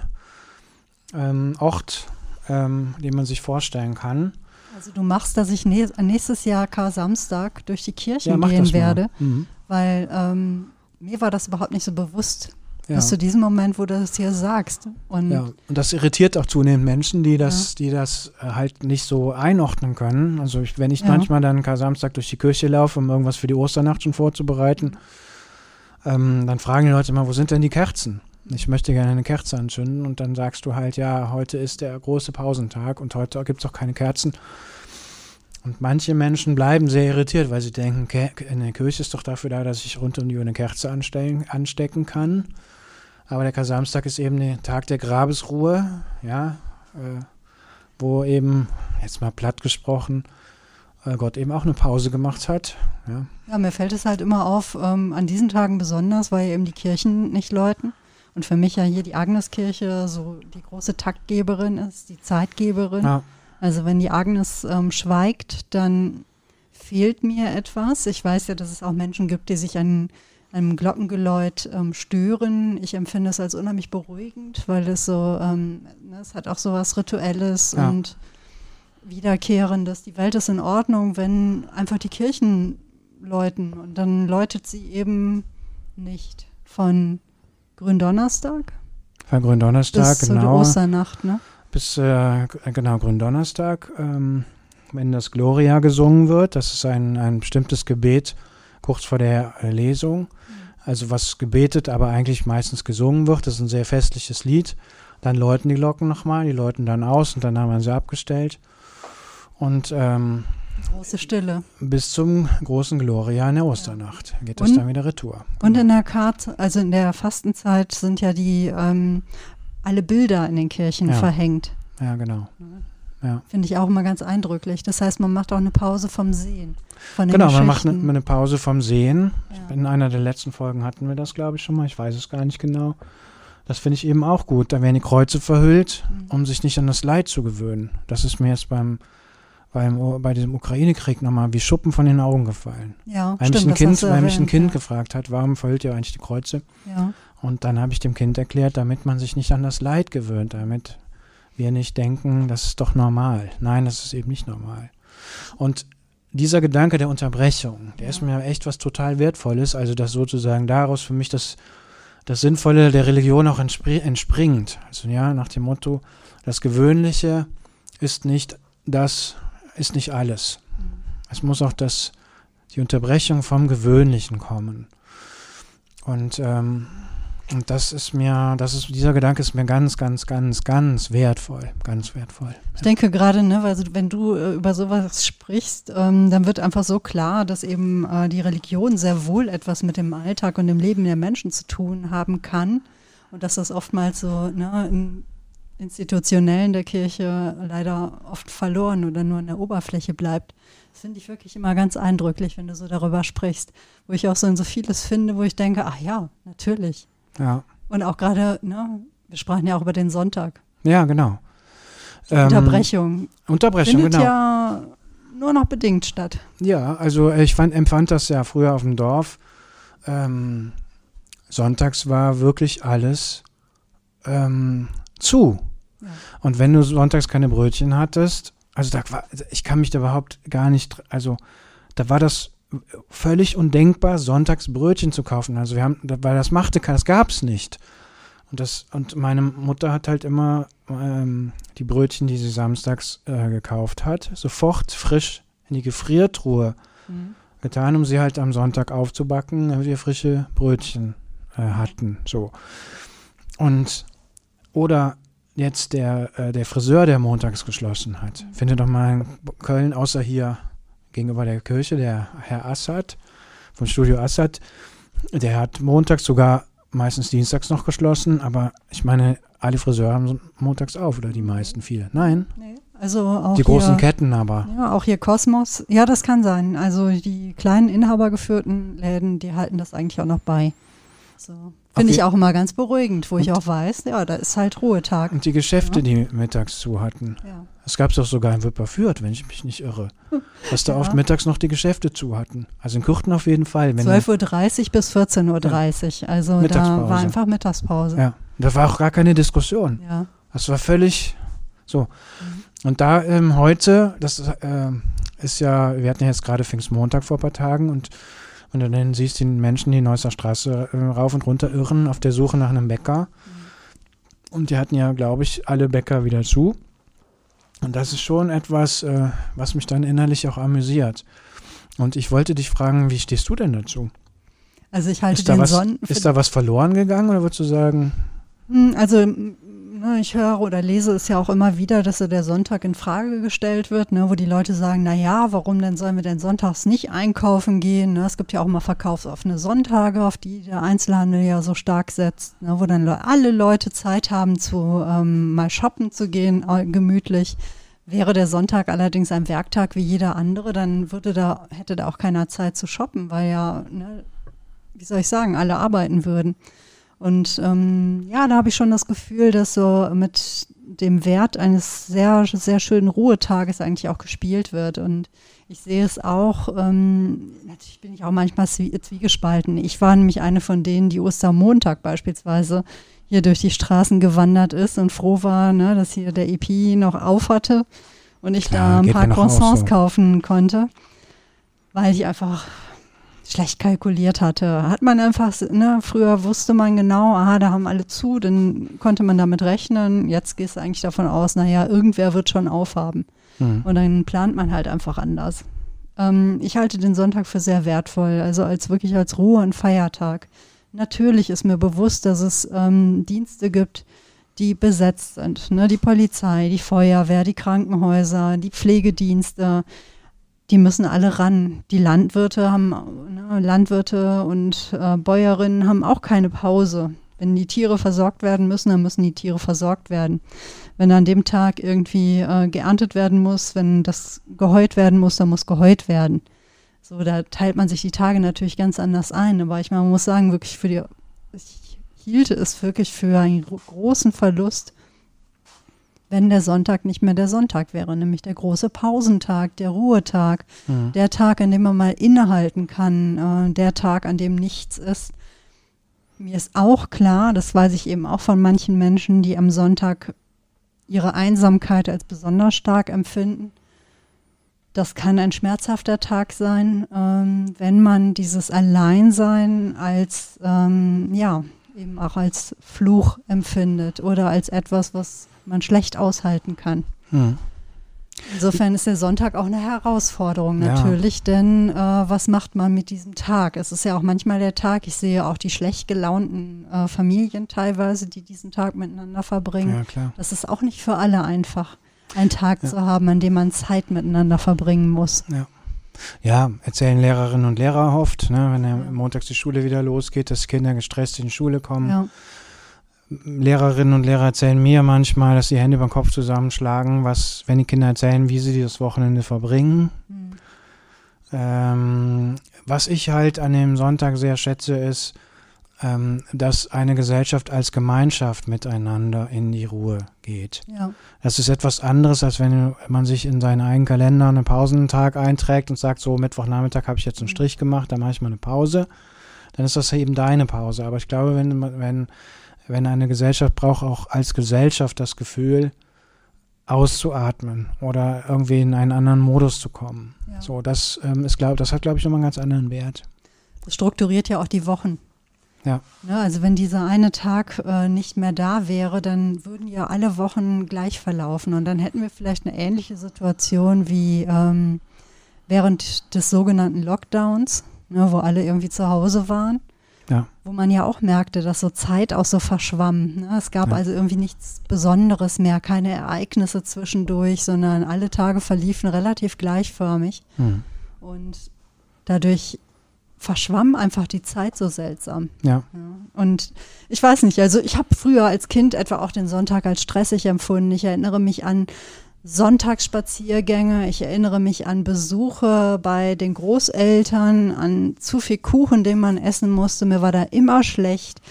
ähm, Ort, ähm, den man sich vorstellen kann. Also du machst, dass ich nächstes Jahr Kar-Samstag durch die Kirchen ja, gehen werde, mhm. weil ähm, mir war das überhaupt nicht so bewusst, ja. Bis zu diesem Moment, wo du das hier sagst. Und, ja, und das irritiert auch zunehmend Menschen, die das, ja. die das äh, halt nicht so einordnen können. Also ich, wenn ich ja. manchmal dann Samstag durch die Kirche laufe, um irgendwas für die Osternacht schon vorzubereiten, ähm, dann fragen die Leute immer, wo sind denn die Kerzen? Ich möchte gerne eine Kerze anzünden und dann sagst du halt, ja, heute ist der große Pausentag und heute gibt es auch keine Kerzen. Und manche Menschen bleiben sehr irritiert, weil sie denken, eine Kirche ist doch dafür da, dass ich rund um die Uhr eine Kerze anstecken kann. Aber der Kasamstag ist eben der Tag der Grabesruhe, ja, äh, wo eben, jetzt mal platt gesprochen, äh, Gott eben auch eine Pause gemacht hat. Ja, ja mir fällt es halt immer auf, ähm, an diesen Tagen besonders, weil eben die Kirchen nicht läuten. Und für mich ja hier die Agneskirche so die große Taktgeberin ist, die Zeitgeberin. Ja. Also wenn die Agnes ähm, schweigt, dann fehlt mir etwas. Ich weiß ja, dass es auch Menschen gibt, die sich an einem Glockengeläut ähm, stören. Ich empfinde es als unheimlich beruhigend, weil es so, ähm, ne, es hat auch so was Rituelles ja. und Wiederkehrendes. Die Welt ist in Ordnung, wenn einfach die Kirchen läuten und dann läutet sie eben nicht von Gründonnerstag. Von Gründonnerstag, bis genau. Bis Osternacht, ne? Bis, äh, genau, Gründonnerstag, ähm, wenn das Gloria gesungen wird. Das ist ein, ein bestimmtes Gebet, kurz vor der äh, Lesung. Also was gebetet, aber eigentlich meistens gesungen wird. Das ist ein sehr festliches Lied. Dann läuten die Glocken nochmal, die läuten dann aus und dann haben wir sie abgestellt. Und ähm, große Stille. Bis zum großen Gloria in der Osternacht geht das dann wieder retour. Und in der Karte, also in der Fastenzeit sind ja die ähm, alle Bilder in den Kirchen ja. verhängt. Ja, genau. Ja. Finde ich auch immer ganz eindrücklich. Das heißt, man macht auch eine Pause vom Sehen. genau, man macht eine, eine, Pause vom Sehen. Ja. In einer der letzten Folgen hatten wir das, glaube ich, schon mal. Ich weiß es gar nicht genau. Das finde ich eben auch gut. Da werden die Kreuze verhüllt, mhm. um sich nicht an das Leid zu gewöhnen. Das ist mir jetzt beim, beim bei diesem Ukraine-Krieg nochmal wie Schuppen von den Augen gefallen. Ja, weil stimmt, mich ein Kind, weil mich ein Kind ja. gefragt hat, warum verhüllt ihr eigentlich die Kreuze? Ja. Und dann habe ich dem Kind erklärt, damit man sich nicht an das Leid gewöhnt, damit wir nicht denken, das ist doch normal. Nein, das ist eben nicht normal. Und dieser Gedanke der Unterbrechung, der ja. ist mir echt was total Wertvolles, also dass sozusagen daraus für mich das, das Sinnvolle der Religion auch entspringt. Also ja, nach dem Motto, das Gewöhnliche ist nicht das, ist nicht alles. Mhm. Es muss auch das, die Unterbrechung vom Gewöhnlichen kommen. Und ähm, Und das ist mir, das ist, dieser Gedanke ist mir ganz, ganz, ganz, ganz wertvoll. Ganz wertvoll. Ich denke gerade, ne, weil wenn du äh, über sowas sprichst, ähm, dann wird einfach so klar, dass eben äh, die Religion sehr wohl etwas mit dem Alltag und dem Leben der Menschen zu tun haben kann. Und dass das oftmals so ne, in Institutionellen der Kirche leider oft verloren oder nur in der Oberfläche bleibt. Das finde ich wirklich immer ganz eindrücklich, wenn du so darüber sprichst, wo ich auch so in so vieles finde, wo ich denke, ach ja, natürlich. Ja. Und auch gerade, ne, wir sprachen ja auch über den Sonntag. Ja, genau. Ähm, Unterbrechung. Unterbrechung, Findet genau. ja nur noch bedingt statt. Ja, also ich fand, empfand das ja früher auf dem Dorf. Ähm, sonntags war wirklich alles ähm, zu. Ja. Und wenn du sonntags keine Brötchen hattest, also da war, ich kann mich da überhaupt gar nicht, also da war das völlig undenkbar, sonntags Brötchen zu kaufen. Also wir haben, weil das machte, das gab es nicht. Und das, und meine Mutter hat halt immer ähm, die Brötchen, die sie samstags äh, gekauft hat, sofort frisch in die Gefriertruhe Mhm. getan, um sie halt am Sonntag aufzubacken, damit wir frische Brötchen äh, hatten. So. Und oder jetzt der, äh, der Friseur, der montags geschlossen hat. Findet doch mal in Köln, außer hier gegenüber der Kirche, der Herr Assad von Studio Assad, der hat montags sogar meistens dienstags noch geschlossen, aber ich meine, alle Friseure haben montags auf oder die meisten, viele. Nein, Nee, also auch die großen hier, Ketten aber. Ja, auch hier Kosmos. Ja, das kann sein. Also die kleinen inhabergeführten Läden, die halten das eigentlich auch noch bei. So. Finde ich auch immer ganz beruhigend, wo ich auch weiß, ja, da ist halt Ruhetag. Und die Geschäfte, die mittags zu hatten. Ja. Das gab es doch sogar in Wipperfürth, wenn ich mich nicht irre. Dass da Ja. oft mittags noch die Geschäfte zu hatten. Also in Kürten auf jeden Fall. Wenn 12.30 Uhr bis 14.30 Uhr. Also da war einfach Mittagspause. ja, da war auch gar keine Diskussion. Ja. Das war völlig so. Mhm. Und da ähm, heute, das ähm, ist ja, wir hatten ja jetzt gerade Pfingstmontag vor ein paar Tagen und und dann siehst du die Menschen, die Neusser Straße äh, rauf und runter irren auf der Suche nach einem Bäcker. Und die hatten ja, glaube ich, alle Bäcker wieder zu. Und das ist schon etwas, äh, was mich dann innerlich auch amüsiert. Und ich wollte dich fragen, wie stehst du denn dazu? Also ich halte Ist da, den was, Sonn ist da was verloren gegangen oder würdest du sagen, Hm, Also ne, ich höre oder lese es ja auch immer wieder, dass so der Sonntag in Frage gestellt wird, ne, wo die Leute sagen, na ja, warum denn sollen wir denn sonntags nicht einkaufen gehen? Ne? Es gibt ja auch immer verkaufsoffene Sonntage, auf die der Einzelhandel ja so stark setzt, ne, wo dann le alle Leute Zeit haben, zu ähm, mal shoppen zu gehen, äh, gemütlich. Wäre der Sonntag allerdings ein Werktag wie jeder andere, dann würde da, hätte da auch keiner Zeit zu shoppen, weil ja, ne, wie soll ich sagen, alle arbeiten würden. Und ähm, ja, da habe ich schon das Gefühl, dass so mit dem Wert eines sehr, sehr schönen Ruhetages eigentlich auch gespielt wird. Und ich sehe es auch, ähm, natürlich bin ich auch manchmal zwie zwiegespalten. Ich war nämlich eine von denen, die Ostermontag beispielsweise hier durch die Straßen gewandert ist und froh war, ne, dass hier der EP noch auf hatte und ich Klar, da ein paar Croissants so. kaufen konnte, weil ich einfach schlecht kalkuliert hatte. Hat man einfach, ne, früher wusste man genau, aha, da haben alle zu, dann konnte man damit rechnen. Jetzt gehst du eigentlich davon aus, naja, irgendwer wird schon aufhaben. hm, Und dann plant man halt einfach anders. Ähm, ich halte den Sonntag für sehr wertvoll, also als wirklich als Ruhe- und Feiertag. Natürlich ist mir bewusst, dass es ähm, Dienste gibt, die besetzt sind. Ne? Die Polizei, die Feuerwehr, die Krankenhäuser, die Pflegedienste, die müssen alle ran. Die Landwirte haben, ne, Landwirte und äh, Bäuerinnen haben auch keine Pause. Wenn die Tiere versorgt werden müssen, dann müssen die Tiere versorgt werden. Wenn an dem Tag irgendwie äh, geerntet werden muss, wenn das geheut werden muss, dann muss geheut werden. So, da teilt man sich die Tage natürlich ganz anders ein. Aber ich meine, man muss sagen, wirklich für die, ich hielte es wirklich für einen gro- großen Verlust, wenn der Sonntag nicht mehr der Sonntag wäre, nämlich der große Pausentag, der Ruhetag, hm. der Tag, an dem man mal innehalten kann, äh, der Tag, an dem nichts ist. Mir ist auch klar, das weiß ich eben auch von manchen Menschen, die am Sonntag ihre Einsamkeit als besonders stark empfinden. Das kann ein schmerzhafter Tag sein, ähm, wenn man dieses Alleinsein als, ähm, ja, eben auch als Fluch empfindet oder als etwas, was man schlecht aushalten kann. Hm. Insofern ist der Sonntag auch eine Herausforderung natürlich, ja. denn äh, was macht man mit diesem Tag? Es ist ja auch manchmal der Tag, ich sehe auch die schlecht gelaunten äh, Familien teilweise, die diesen Tag miteinander verbringen. Ja, klar. Das ist auch nicht für alle einfach, einen Tag ja. zu haben, an dem man Zeit miteinander verbringen muss. Ja. Ja, erzählen Lehrerinnen und Lehrer oft, ne, wenn ja. montags die Schule wieder losgeht, dass Kinder gestresst in die Schule kommen. Lehrerinnen und Lehrer erzählen mir manchmal, dass die Hände über den Kopf zusammenschlagen, was, wenn die Kinder erzählen, wie sie das Wochenende verbringen. Mhm. Ähm, was ich halt an dem Sonntag sehr schätze, ist, ähm, dass eine Gesellschaft als Gemeinschaft miteinander in die Ruhe geht. Ja. Das ist etwas anderes, als wenn man sich in seinen eigenen Kalender einen Pausentag einträgt und sagt, so Mittwochnachmittag habe ich jetzt einen mhm. Strich gemacht, da mache ich mal eine Pause. Dann ist das eben deine Pause. Aber ich glaube, wenn, wenn wenn eine Gesellschaft braucht auch als Gesellschaft das Gefühl, auszuatmen oder irgendwie in einen anderen Modus zu kommen. Ja. So, das ähm, ist, glaube das hat, glaube ich, nochmal einen ganz anderen Wert. Das strukturiert ja auch die Wochen. Ja. ja also wenn dieser eine Tag äh, nicht mehr da wäre, dann würden ja alle Wochen gleich verlaufen und dann hätten wir vielleicht eine ähnliche Situation wie ähm, während des sogenannten Lockdowns, ne, wo alle irgendwie zu Hause waren. Ja. Wo man ja auch merkte, dass so Zeit auch so verschwamm. Ne? Es gab ja. also irgendwie nichts Besonderes mehr, keine Ereignisse zwischendurch, sondern alle Tage verliefen relativ gleichförmig. Mhm. Und dadurch verschwamm einfach die Zeit so seltsam. Ja. ja. Und ich weiß nicht, also ich habe früher als Kind etwa auch den Sonntag als stressig empfunden. Ich erinnere mich an Sonntagsspaziergänge. Ich erinnere mich an Besuche bei den Großeltern, an zu viel Kuchen, den man essen musste. Mir war da immer schlecht.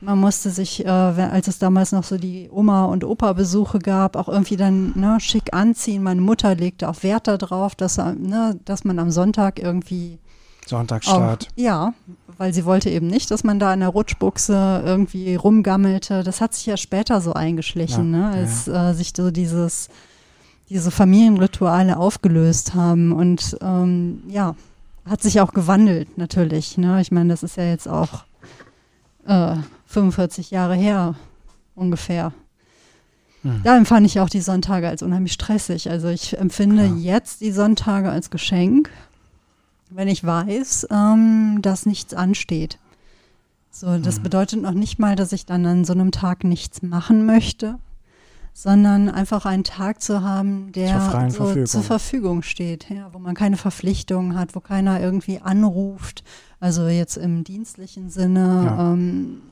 Man musste sich, äh, als es damals noch so die Oma- und Opa-Besuche gab, auch irgendwie dann ne, schick anziehen. Meine Mutter legte auch Wert darauf, dass, ne, dass man am Sonntag irgendwie Sonntagsstart. Auch, ja, weil sie wollte eben nicht, dass man da in der Rutschbuchse irgendwie rumgammelte. Das hat sich ja später so eingeschlichen, ja, ne, als ja. äh, sich so dieses diese Familienrituale aufgelöst haben. Und ähm, ja, hat sich auch gewandelt natürlich. Ne? Ich meine, das ist ja jetzt auch äh, 45 Jahre her ungefähr. Hm. Da empfand ich auch die Sonntage als unheimlich stressig. Also ich empfinde Klar. jetzt die Sonntage als Geschenk, wenn ich weiß, ähm, dass nichts ansteht. So, das hm. bedeutet noch nicht mal, dass ich dann an so einem Tag nichts machen möchte, sondern einfach einen Tag zu haben, der zur, so Verfügung. zur Verfügung steht, ja, wo man keine Verpflichtungen hat, wo keiner irgendwie anruft, also jetzt im dienstlichen Sinne, ja. ähm,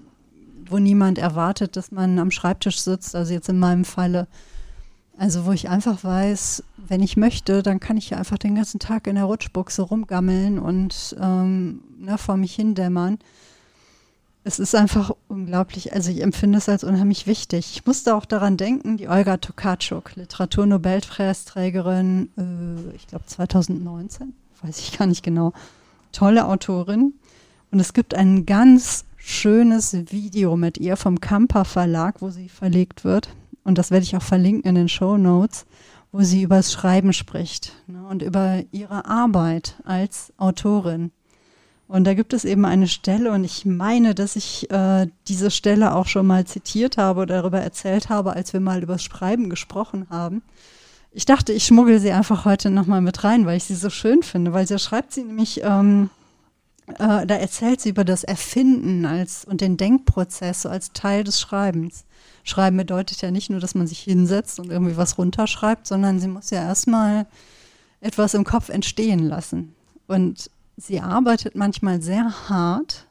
wo niemand erwartet, dass man am Schreibtisch sitzt, also jetzt in meinem Falle. Also wo ich einfach weiß, wenn ich möchte, dann kann ich ja einfach den ganzen Tag in der Rutschbuchse rumgammeln und ähm, ne, vor mich hindämmern. Es ist einfach unglaublich, also ich empfinde es als unheimlich wichtig. Ich musste auch daran denken, die Olga Tokarczuk, Literaturnobelpreisträgerin, äh, ich glaube 2019, weiß ich gar nicht genau, tolle Autorin. Und es gibt ein ganz schönes Video mit ihr vom Kamper Verlag, wo sie verlegt wird. Und das werde ich auch verlinken in den Show Notes, wo sie über das Schreiben spricht ne, und über ihre Arbeit als Autorin. Und da gibt es eben eine Stelle, und ich meine, dass ich äh, diese Stelle auch schon mal zitiert habe oder darüber erzählt habe, als wir mal über Schreiben gesprochen haben. Ich dachte, ich schmuggel sie einfach heute nochmal mit rein, weil ich sie so schön finde, weil sie schreibt sie nämlich, ähm, äh, da erzählt sie über das Erfinden als, und den Denkprozess so als Teil des Schreibens. Schreiben bedeutet ja nicht nur, dass man sich hinsetzt und irgendwie was runterschreibt, sondern sie muss ja erstmal etwas im Kopf entstehen lassen. Und sie arbeitet manchmal sehr hart.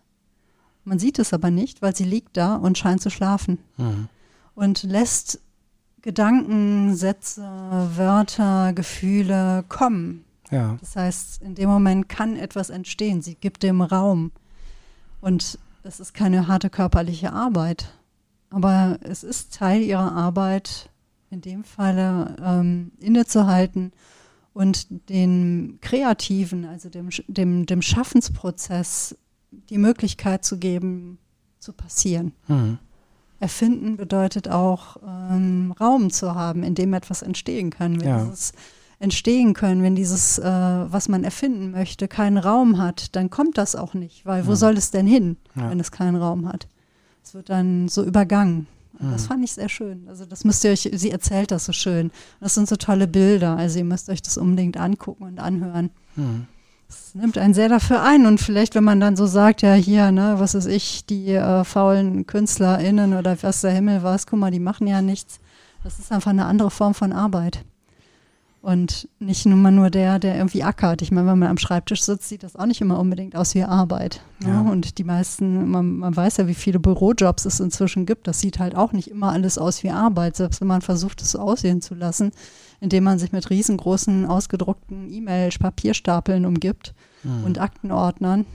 Man sieht es aber nicht, weil sie liegt da und scheint zu schlafen. Mhm. Und lässt Gedanken, Sätze, Wörter, Gefühle kommen. Ja. Das heißt, in dem Moment kann etwas entstehen. Sie gibt dem Raum. Und es ist keine harte körperliche Arbeit. Aber es ist Teil ihrer Arbeit, in dem Falle ähm, innezuhalten und den Kreativen, also dem, dem, dem Schaffensprozess, die Möglichkeit zu geben, zu passieren. Mhm. Erfinden bedeutet auch, ähm, Raum zu haben, in dem etwas entstehen kann. Wenn ja. dieses entstehen können, wenn dieses, äh, was man erfinden möchte, keinen Raum hat, dann kommt das auch nicht, weil wo mhm. soll es denn hin, ja. wenn es keinen Raum hat? Es wird dann so übergangen. Und Das fand ich sehr schön. Also das müsst ihr euch, sie erzählt das so schön. Das sind so tolle Bilder. Also ihr müsst euch das unbedingt angucken und anhören. Hm. Das nimmt einen sehr dafür ein. Und vielleicht, wenn man dann so sagt, ja hier, ne, was ist ich, die äh, faulen KünstlerInnen oder was der Himmel weiß, guck mal, die machen ja nichts. Das ist einfach eine andere Form von Arbeit. Und nicht nur mal nur der, der irgendwie ackert. Ich meine, wenn man am Schreibtisch sitzt, sieht das auch nicht immer unbedingt aus wie Arbeit. Ne? Ja. Und die meisten, man, man weiß ja, wie viele Bürojobs es inzwischen gibt. Das sieht halt auch nicht immer alles aus wie Arbeit, selbst wenn man versucht, es so aussehen zu lassen, indem man sich mit riesengroßen, ausgedruckten E-Mail-Papierstapeln umgibt Hm. und Aktenordnern.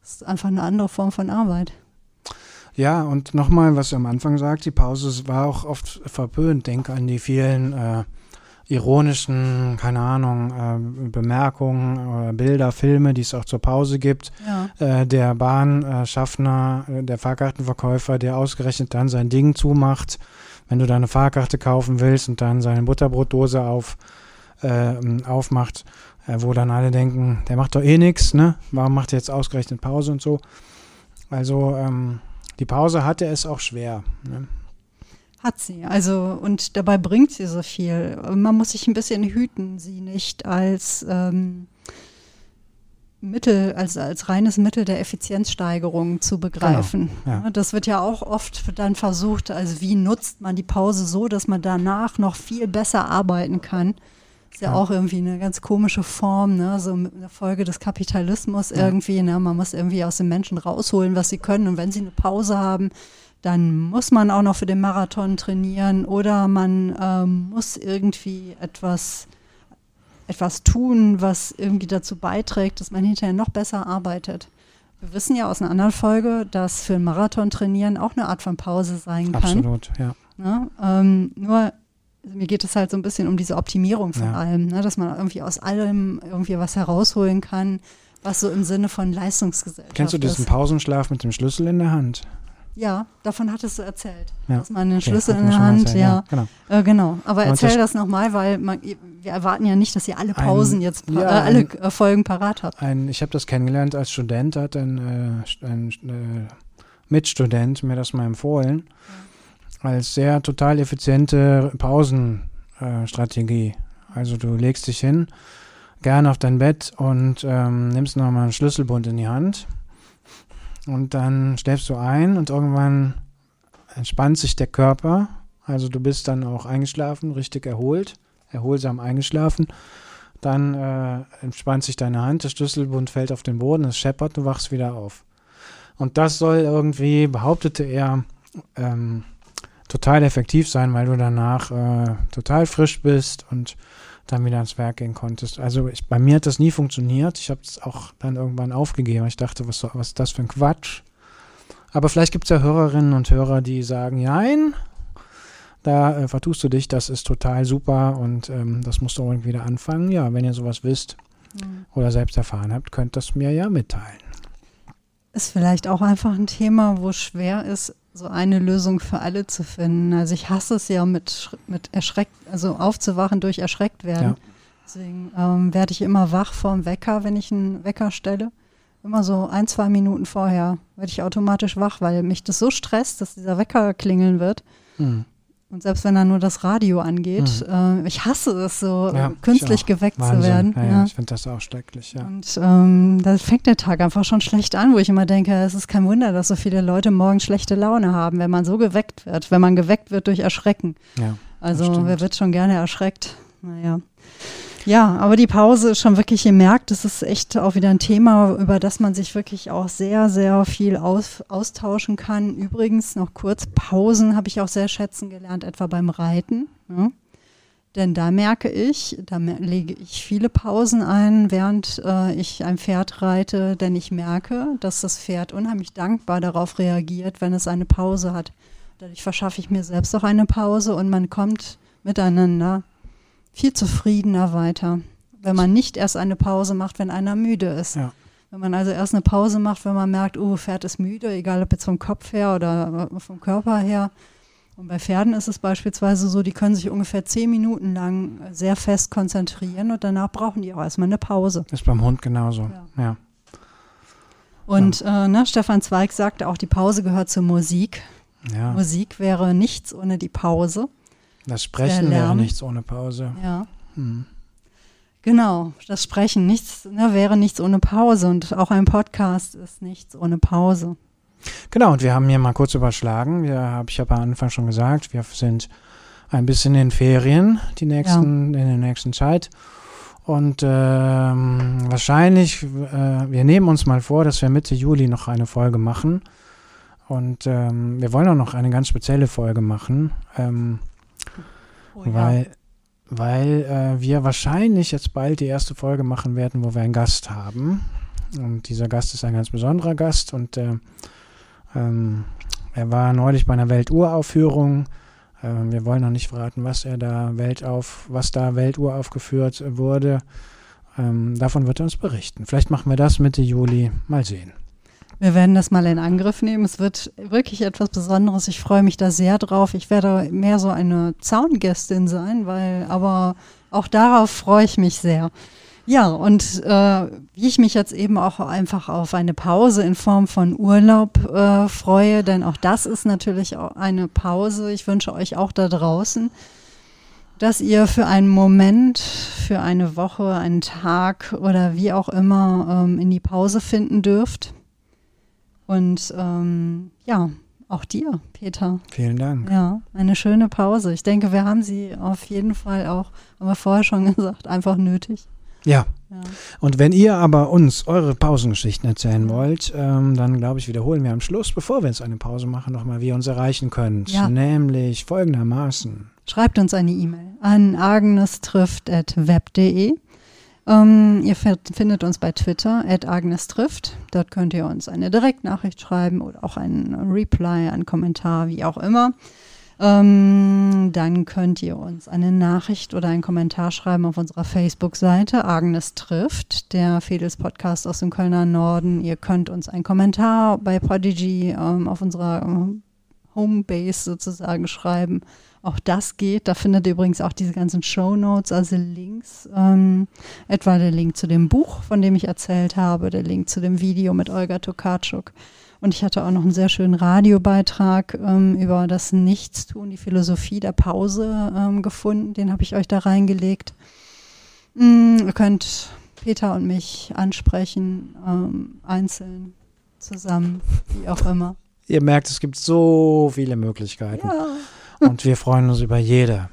Das ist einfach eine andere Form von Arbeit. Ja, und nochmal, was du am Anfang sagt, die Pause war auch oft verpönt. Denk an die vielen äh, ironischen, keine Ahnung, äh, Bemerkungen, äh, Bilder, Filme, die es auch zur Pause gibt. Ja. Äh, der Bahnschaffner, äh, der Fahrkartenverkäufer, der ausgerechnet dann sein Ding zumacht, wenn du deine Fahrkarte kaufen willst und dann seine Butterbrotdose auf, äh, aufmacht, äh, wo dann alle denken, der macht doch eh nichts, ne? Warum macht er jetzt ausgerechnet Pause und so? Also ähm, die Pause hatte es auch schwer. Ne? Hat sie. Also, und dabei bringt sie so viel. Man muss sich ein bisschen hüten, sie nicht als ähm, Mittel, als, als reines Mittel der Effizienzsteigerung zu begreifen. Genau, ja. Das wird ja auch oft dann versucht, also wie nutzt man die Pause so, dass man danach noch viel besser arbeiten kann. Ist ja, Ja. auch irgendwie eine ganz komische Form, ne? so eine Folge des Kapitalismus Ja. irgendwie. Ne? Man muss irgendwie aus den Menschen rausholen, was sie können. Und wenn sie eine Pause haben, dann muss man auch noch für den Marathon trainieren oder man ähm, muss irgendwie etwas, etwas tun, was irgendwie dazu beiträgt, dass man hinterher noch besser arbeitet. Wir wissen ja aus einer anderen Folge, dass für einen Marathon trainieren auch eine Art von Pause sein kann. Absolut, ja. Ne? Ähm, nur mir geht es halt so ein bisschen um diese Optimierung von Ja. allem, ne? dass man irgendwie aus allem irgendwie was herausholen kann, was so im Sinne von Leistungsgesellschaft Kennst du diesen ist. Pausenschlaf mit dem Schlüssel in der Hand? Ja, davon hattest du erzählt. Ja. Dass man den Okay, Schlüssel in der Hand, erzählt, ja. Genau. Äh, genau. Aber Und erzähl das- das, nochmal, weil man, wir erwarten ja nicht, dass ihr alle Ein- Pausen jetzt, pa ja, äh, alle ein- äh, Folgen parat habt. Ein, ich habe das kennengelernt als Student, hat ein, äh, ein äh, Mitstudent mir das mal empfohlen, als sehr total effiziente Pausenstrategie. also du legst dich hin, gerne auf dein Bett und ähm, nimmst nochmal einen Schlüsselbund in die Hand und dann schläfst du ein und irgendwann entspannt sich der Körper. Also du bist dann auch eingeschlafen, richtig erholt, erholsam eingeschlafen. Dann äh, entspannt sich deine Hand, der Schlüsselbund fällt auf den Boden, es scheppert, du wachst wieder auf. Und das soll irgendwie, behauptete er, ähm, total effektiv sein, weil du danach äh, total frisch bist und dann wieder ans Werk gehen konntest. Also ich, bei mir hat das nie funktioniert. Ich habe es auch dann irgendwann aufgegeben. Ich dachte, was, was ist das für ein Quatsch? Aber vielleicht gibt es ja Hörerinnen und Hörer, die sagen, nein, da äh, vertust du dich, das ist total super und ähm, das musst du unbedingt wieder anfangen. Ja, wenn ihr sowas wisst oder selbst erfahren habt, könnt das mir ja mitteilen. Ist vielleicht auch einfach ein Thema, wo es schwer ist, so eine Lösung für alle zu finden. Also ich hasse es ja mit, mit erschreckt, also aufzuwachen durch erschreckt werden. Ja. Deswegen ähm, werde ich immer wach vorm Wecker, wenn ich einen Wecker stelle. Immer so ein, zwei Minuten vorher werde ich automatisch wach, weil mich das so stresst, dass dieser Wecker klingeln wird. Hm. Und selbst wenn dann nur das Radio angeht, äh, ich hasse es so, Ja, künstlich geweckt Wahnsinn. zu werden. Ja, ja. Ich finde das auch schrecklich, ja. Und ähm, da fängt der Tag einfach schon schlecht an, wo ich immer denke, es ist kein Wunder, dass so viele Leute morgen schlechte Laune haben, wenn man so geweckt wird, wenn man geweckt wird durch Erschrecken. ja. Also wer wird schon gerne erschreckt? Naja. Ja, aber die Pause ist schon wirklich gemerkt, das ist echt auch wieder ein Thema, über das man sich wirklich auch sehr, sehr viel aus, austauschen kann. Übrigens noch kurz, Pausen habe ich auch sehr schätzen gelernt, etwa beim Reiten. Ne? Denn da merke ich, da lege ich viele Pausen ein, während äh, ich ein Pferd reite, denn ich merke, dass das Pferd unheimlich dankbar darauf reagiert, wenn es eine Pause hat. Dadurch verschaffe ich mir selbst auch eine Pause und man kommt miteinander viel zufriedener weiter, wenn man nicht erst eine Pause macht, wenn einer müde ist. Ja. Wenn man also erst eine Pause macht, wenn man merkt, oh, Pferd ist müde, egal ob jetzt vom Kopf her oder äh, vom Körper her. Und bei Pferden ist es beispielsweise so, die können sich ungefähr zehn Minuten lang sehr fest konzentrieren und danach brauchen die auch erstmal eine Pause. Ist beim Hund genauso. Ja. Ja. Und äh, ne, Stefan Zweig sagte auch, die Pause gehört zur Musik. Ja, Musik wäre nichts ohne die Pause. Das Sprechen wäre nichts ohne Pause. Ja. Hm. Genau, das Sprechen nichts, ne, wäre nichts ohne Pause und auch ein Podcast ist nichts ohne Pause. Genau, und wir haben hier mal kurz überschlagen. Wir hab, ich habe am Anfang schon gesagt, wir sind ein bisschen in Ferien die nächsten, in der nächsten Zeit. Und ähm, wahrscheinlich, äh, wir nehmen uns mal vor, dass wir Mitte Juli noch eine Folge machen. Und ähm, wir wollen auch noch eine ganz spezielle Folge machen, ähm, Oh weil, weil äh, wir wahrscheinlich jetzt bald die erste Folge machen werden, wo wir einen Gast haben. Und dieser Gast ist ein ganz besonderer Gast und äh, ähm, er war neulich bei einer Welturaufführung. Ähm, wir wollen noch nicht verraten, was er da Weltauf, was da Welturaufgeführt wurde. Ähm, davon wird er uns berichten. Vielleicht machen wir das Mitte Juli. Mal sehen. Wir werden das mal in Angriff nehmen. Es wird wirklich etwas Besonderes. Ich freue mich da sehr drauf. Ich werde mehr so eine Zaungästin sein, weil, aber auch darauf freue ich mich sehr. Ja, und äh, wie ich mich jetzt eben auch einfach auf eine Pause in Form von Urlaub äh, freue, denn auch das ist natürlich auch eine Pause. Ich wünsche euch auch da draußen, dass ihr für einen Moment, für eine Woche, einen Tag oder wie auch immer ähm, in die Pause finden dürft. Und ähm, ja, auch dir, Peter. Vielen Dank. Ja, eine schöne Pause. Ich denke, wir haben sie auf jeden Fall auch, haben wir vorher schon gesagt, einfach nötig. Ja. Ja. Und wenn ihr aber uns eure Pausengeschichten erzählen wollt, ähm, dann glaube ich, wiederholen wir am Schluss, bevor wir jetzt eine Pause machen, nochmal, wie ihr uns erreichen könnt. Ja. Nämlich folgendermaßen. Schreibt uns eine E-Mail an agnestrifft.web.de. Ähm, ihr fi- findet uns bei Twitter, at agnestrifft. Dort könnt ihr uns eine Direktnachricht schreiben oder auch einen Reply, einen Kommentar, wie auch immer. Ähm, dann könnt ihr uns eine Nachricht oder einen Kommentar schreiben auf unserer Facebook-Seite Agnes trifft, der Fedels Podcast aus dem Kölner Norden. Ihr könnt uns einen Kommentar bei Prodigy ähm, auf unserer ähm, Homebase sozusagen schreiben. Auch das geht. Da findet ihr übrigens auch diese ganzen Show Notes, also Links. Ähm, etwa der Link zu dem Buch, von dem ich erzählt habe, der Link zu dem Video mit Olga Tokarczuk. Und ich hatte auch noch einen sehr schönen Radiobeitrag ähm, über das Nichtstun, die Philosophie der Pause ähm, gefunden. Den habe ich euch da reingelegt. Mm, ihr könnt Peter und mich ansprechen, ähm, einzeln, zusammen, wie auch immer. Ihr merkt, es gibt so viele Möglichkeiten. Ja, Und wir freuen uns über jede.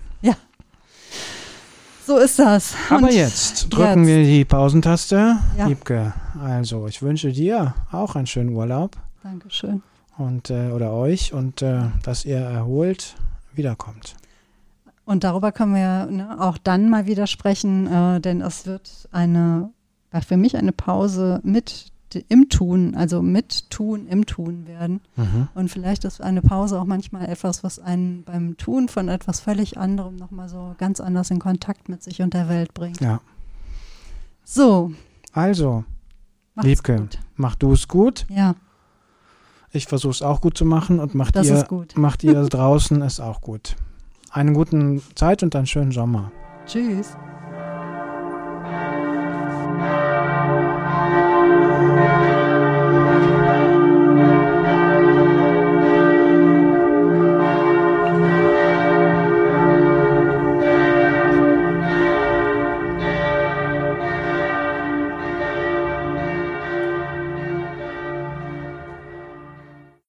so ist das. Aber Und jetzt drücken jetzt. wir die Pausentaste. Ja. Liebke, also ich wünsche dir auch einen schönen Urlaub Dankeschön. und äh, oder euch und äh, dass ihr erholt wiederkommt. Und darüber können wir ne, auch dann mal wieder sprechen, äh, denn es wird eine, war für mich eine Pause mit im Tun, also mit Tun im Tun werden. Mhm. Und vielleicht ist eine Pause auch manchmal etwas, was einen beim Tun von etwas völlig anderem nochmal so ganz anders in Kontakt mit sich und der Welt bringt. Ja. So, Also, macht's Liebke, gut. mach du es gut. Ja, Ich versuche es auch gut zu machen und macht das ihr, macht ihr draußen es auch gut. Eine gute Zeit und einen schönen Sommer. Tschüss.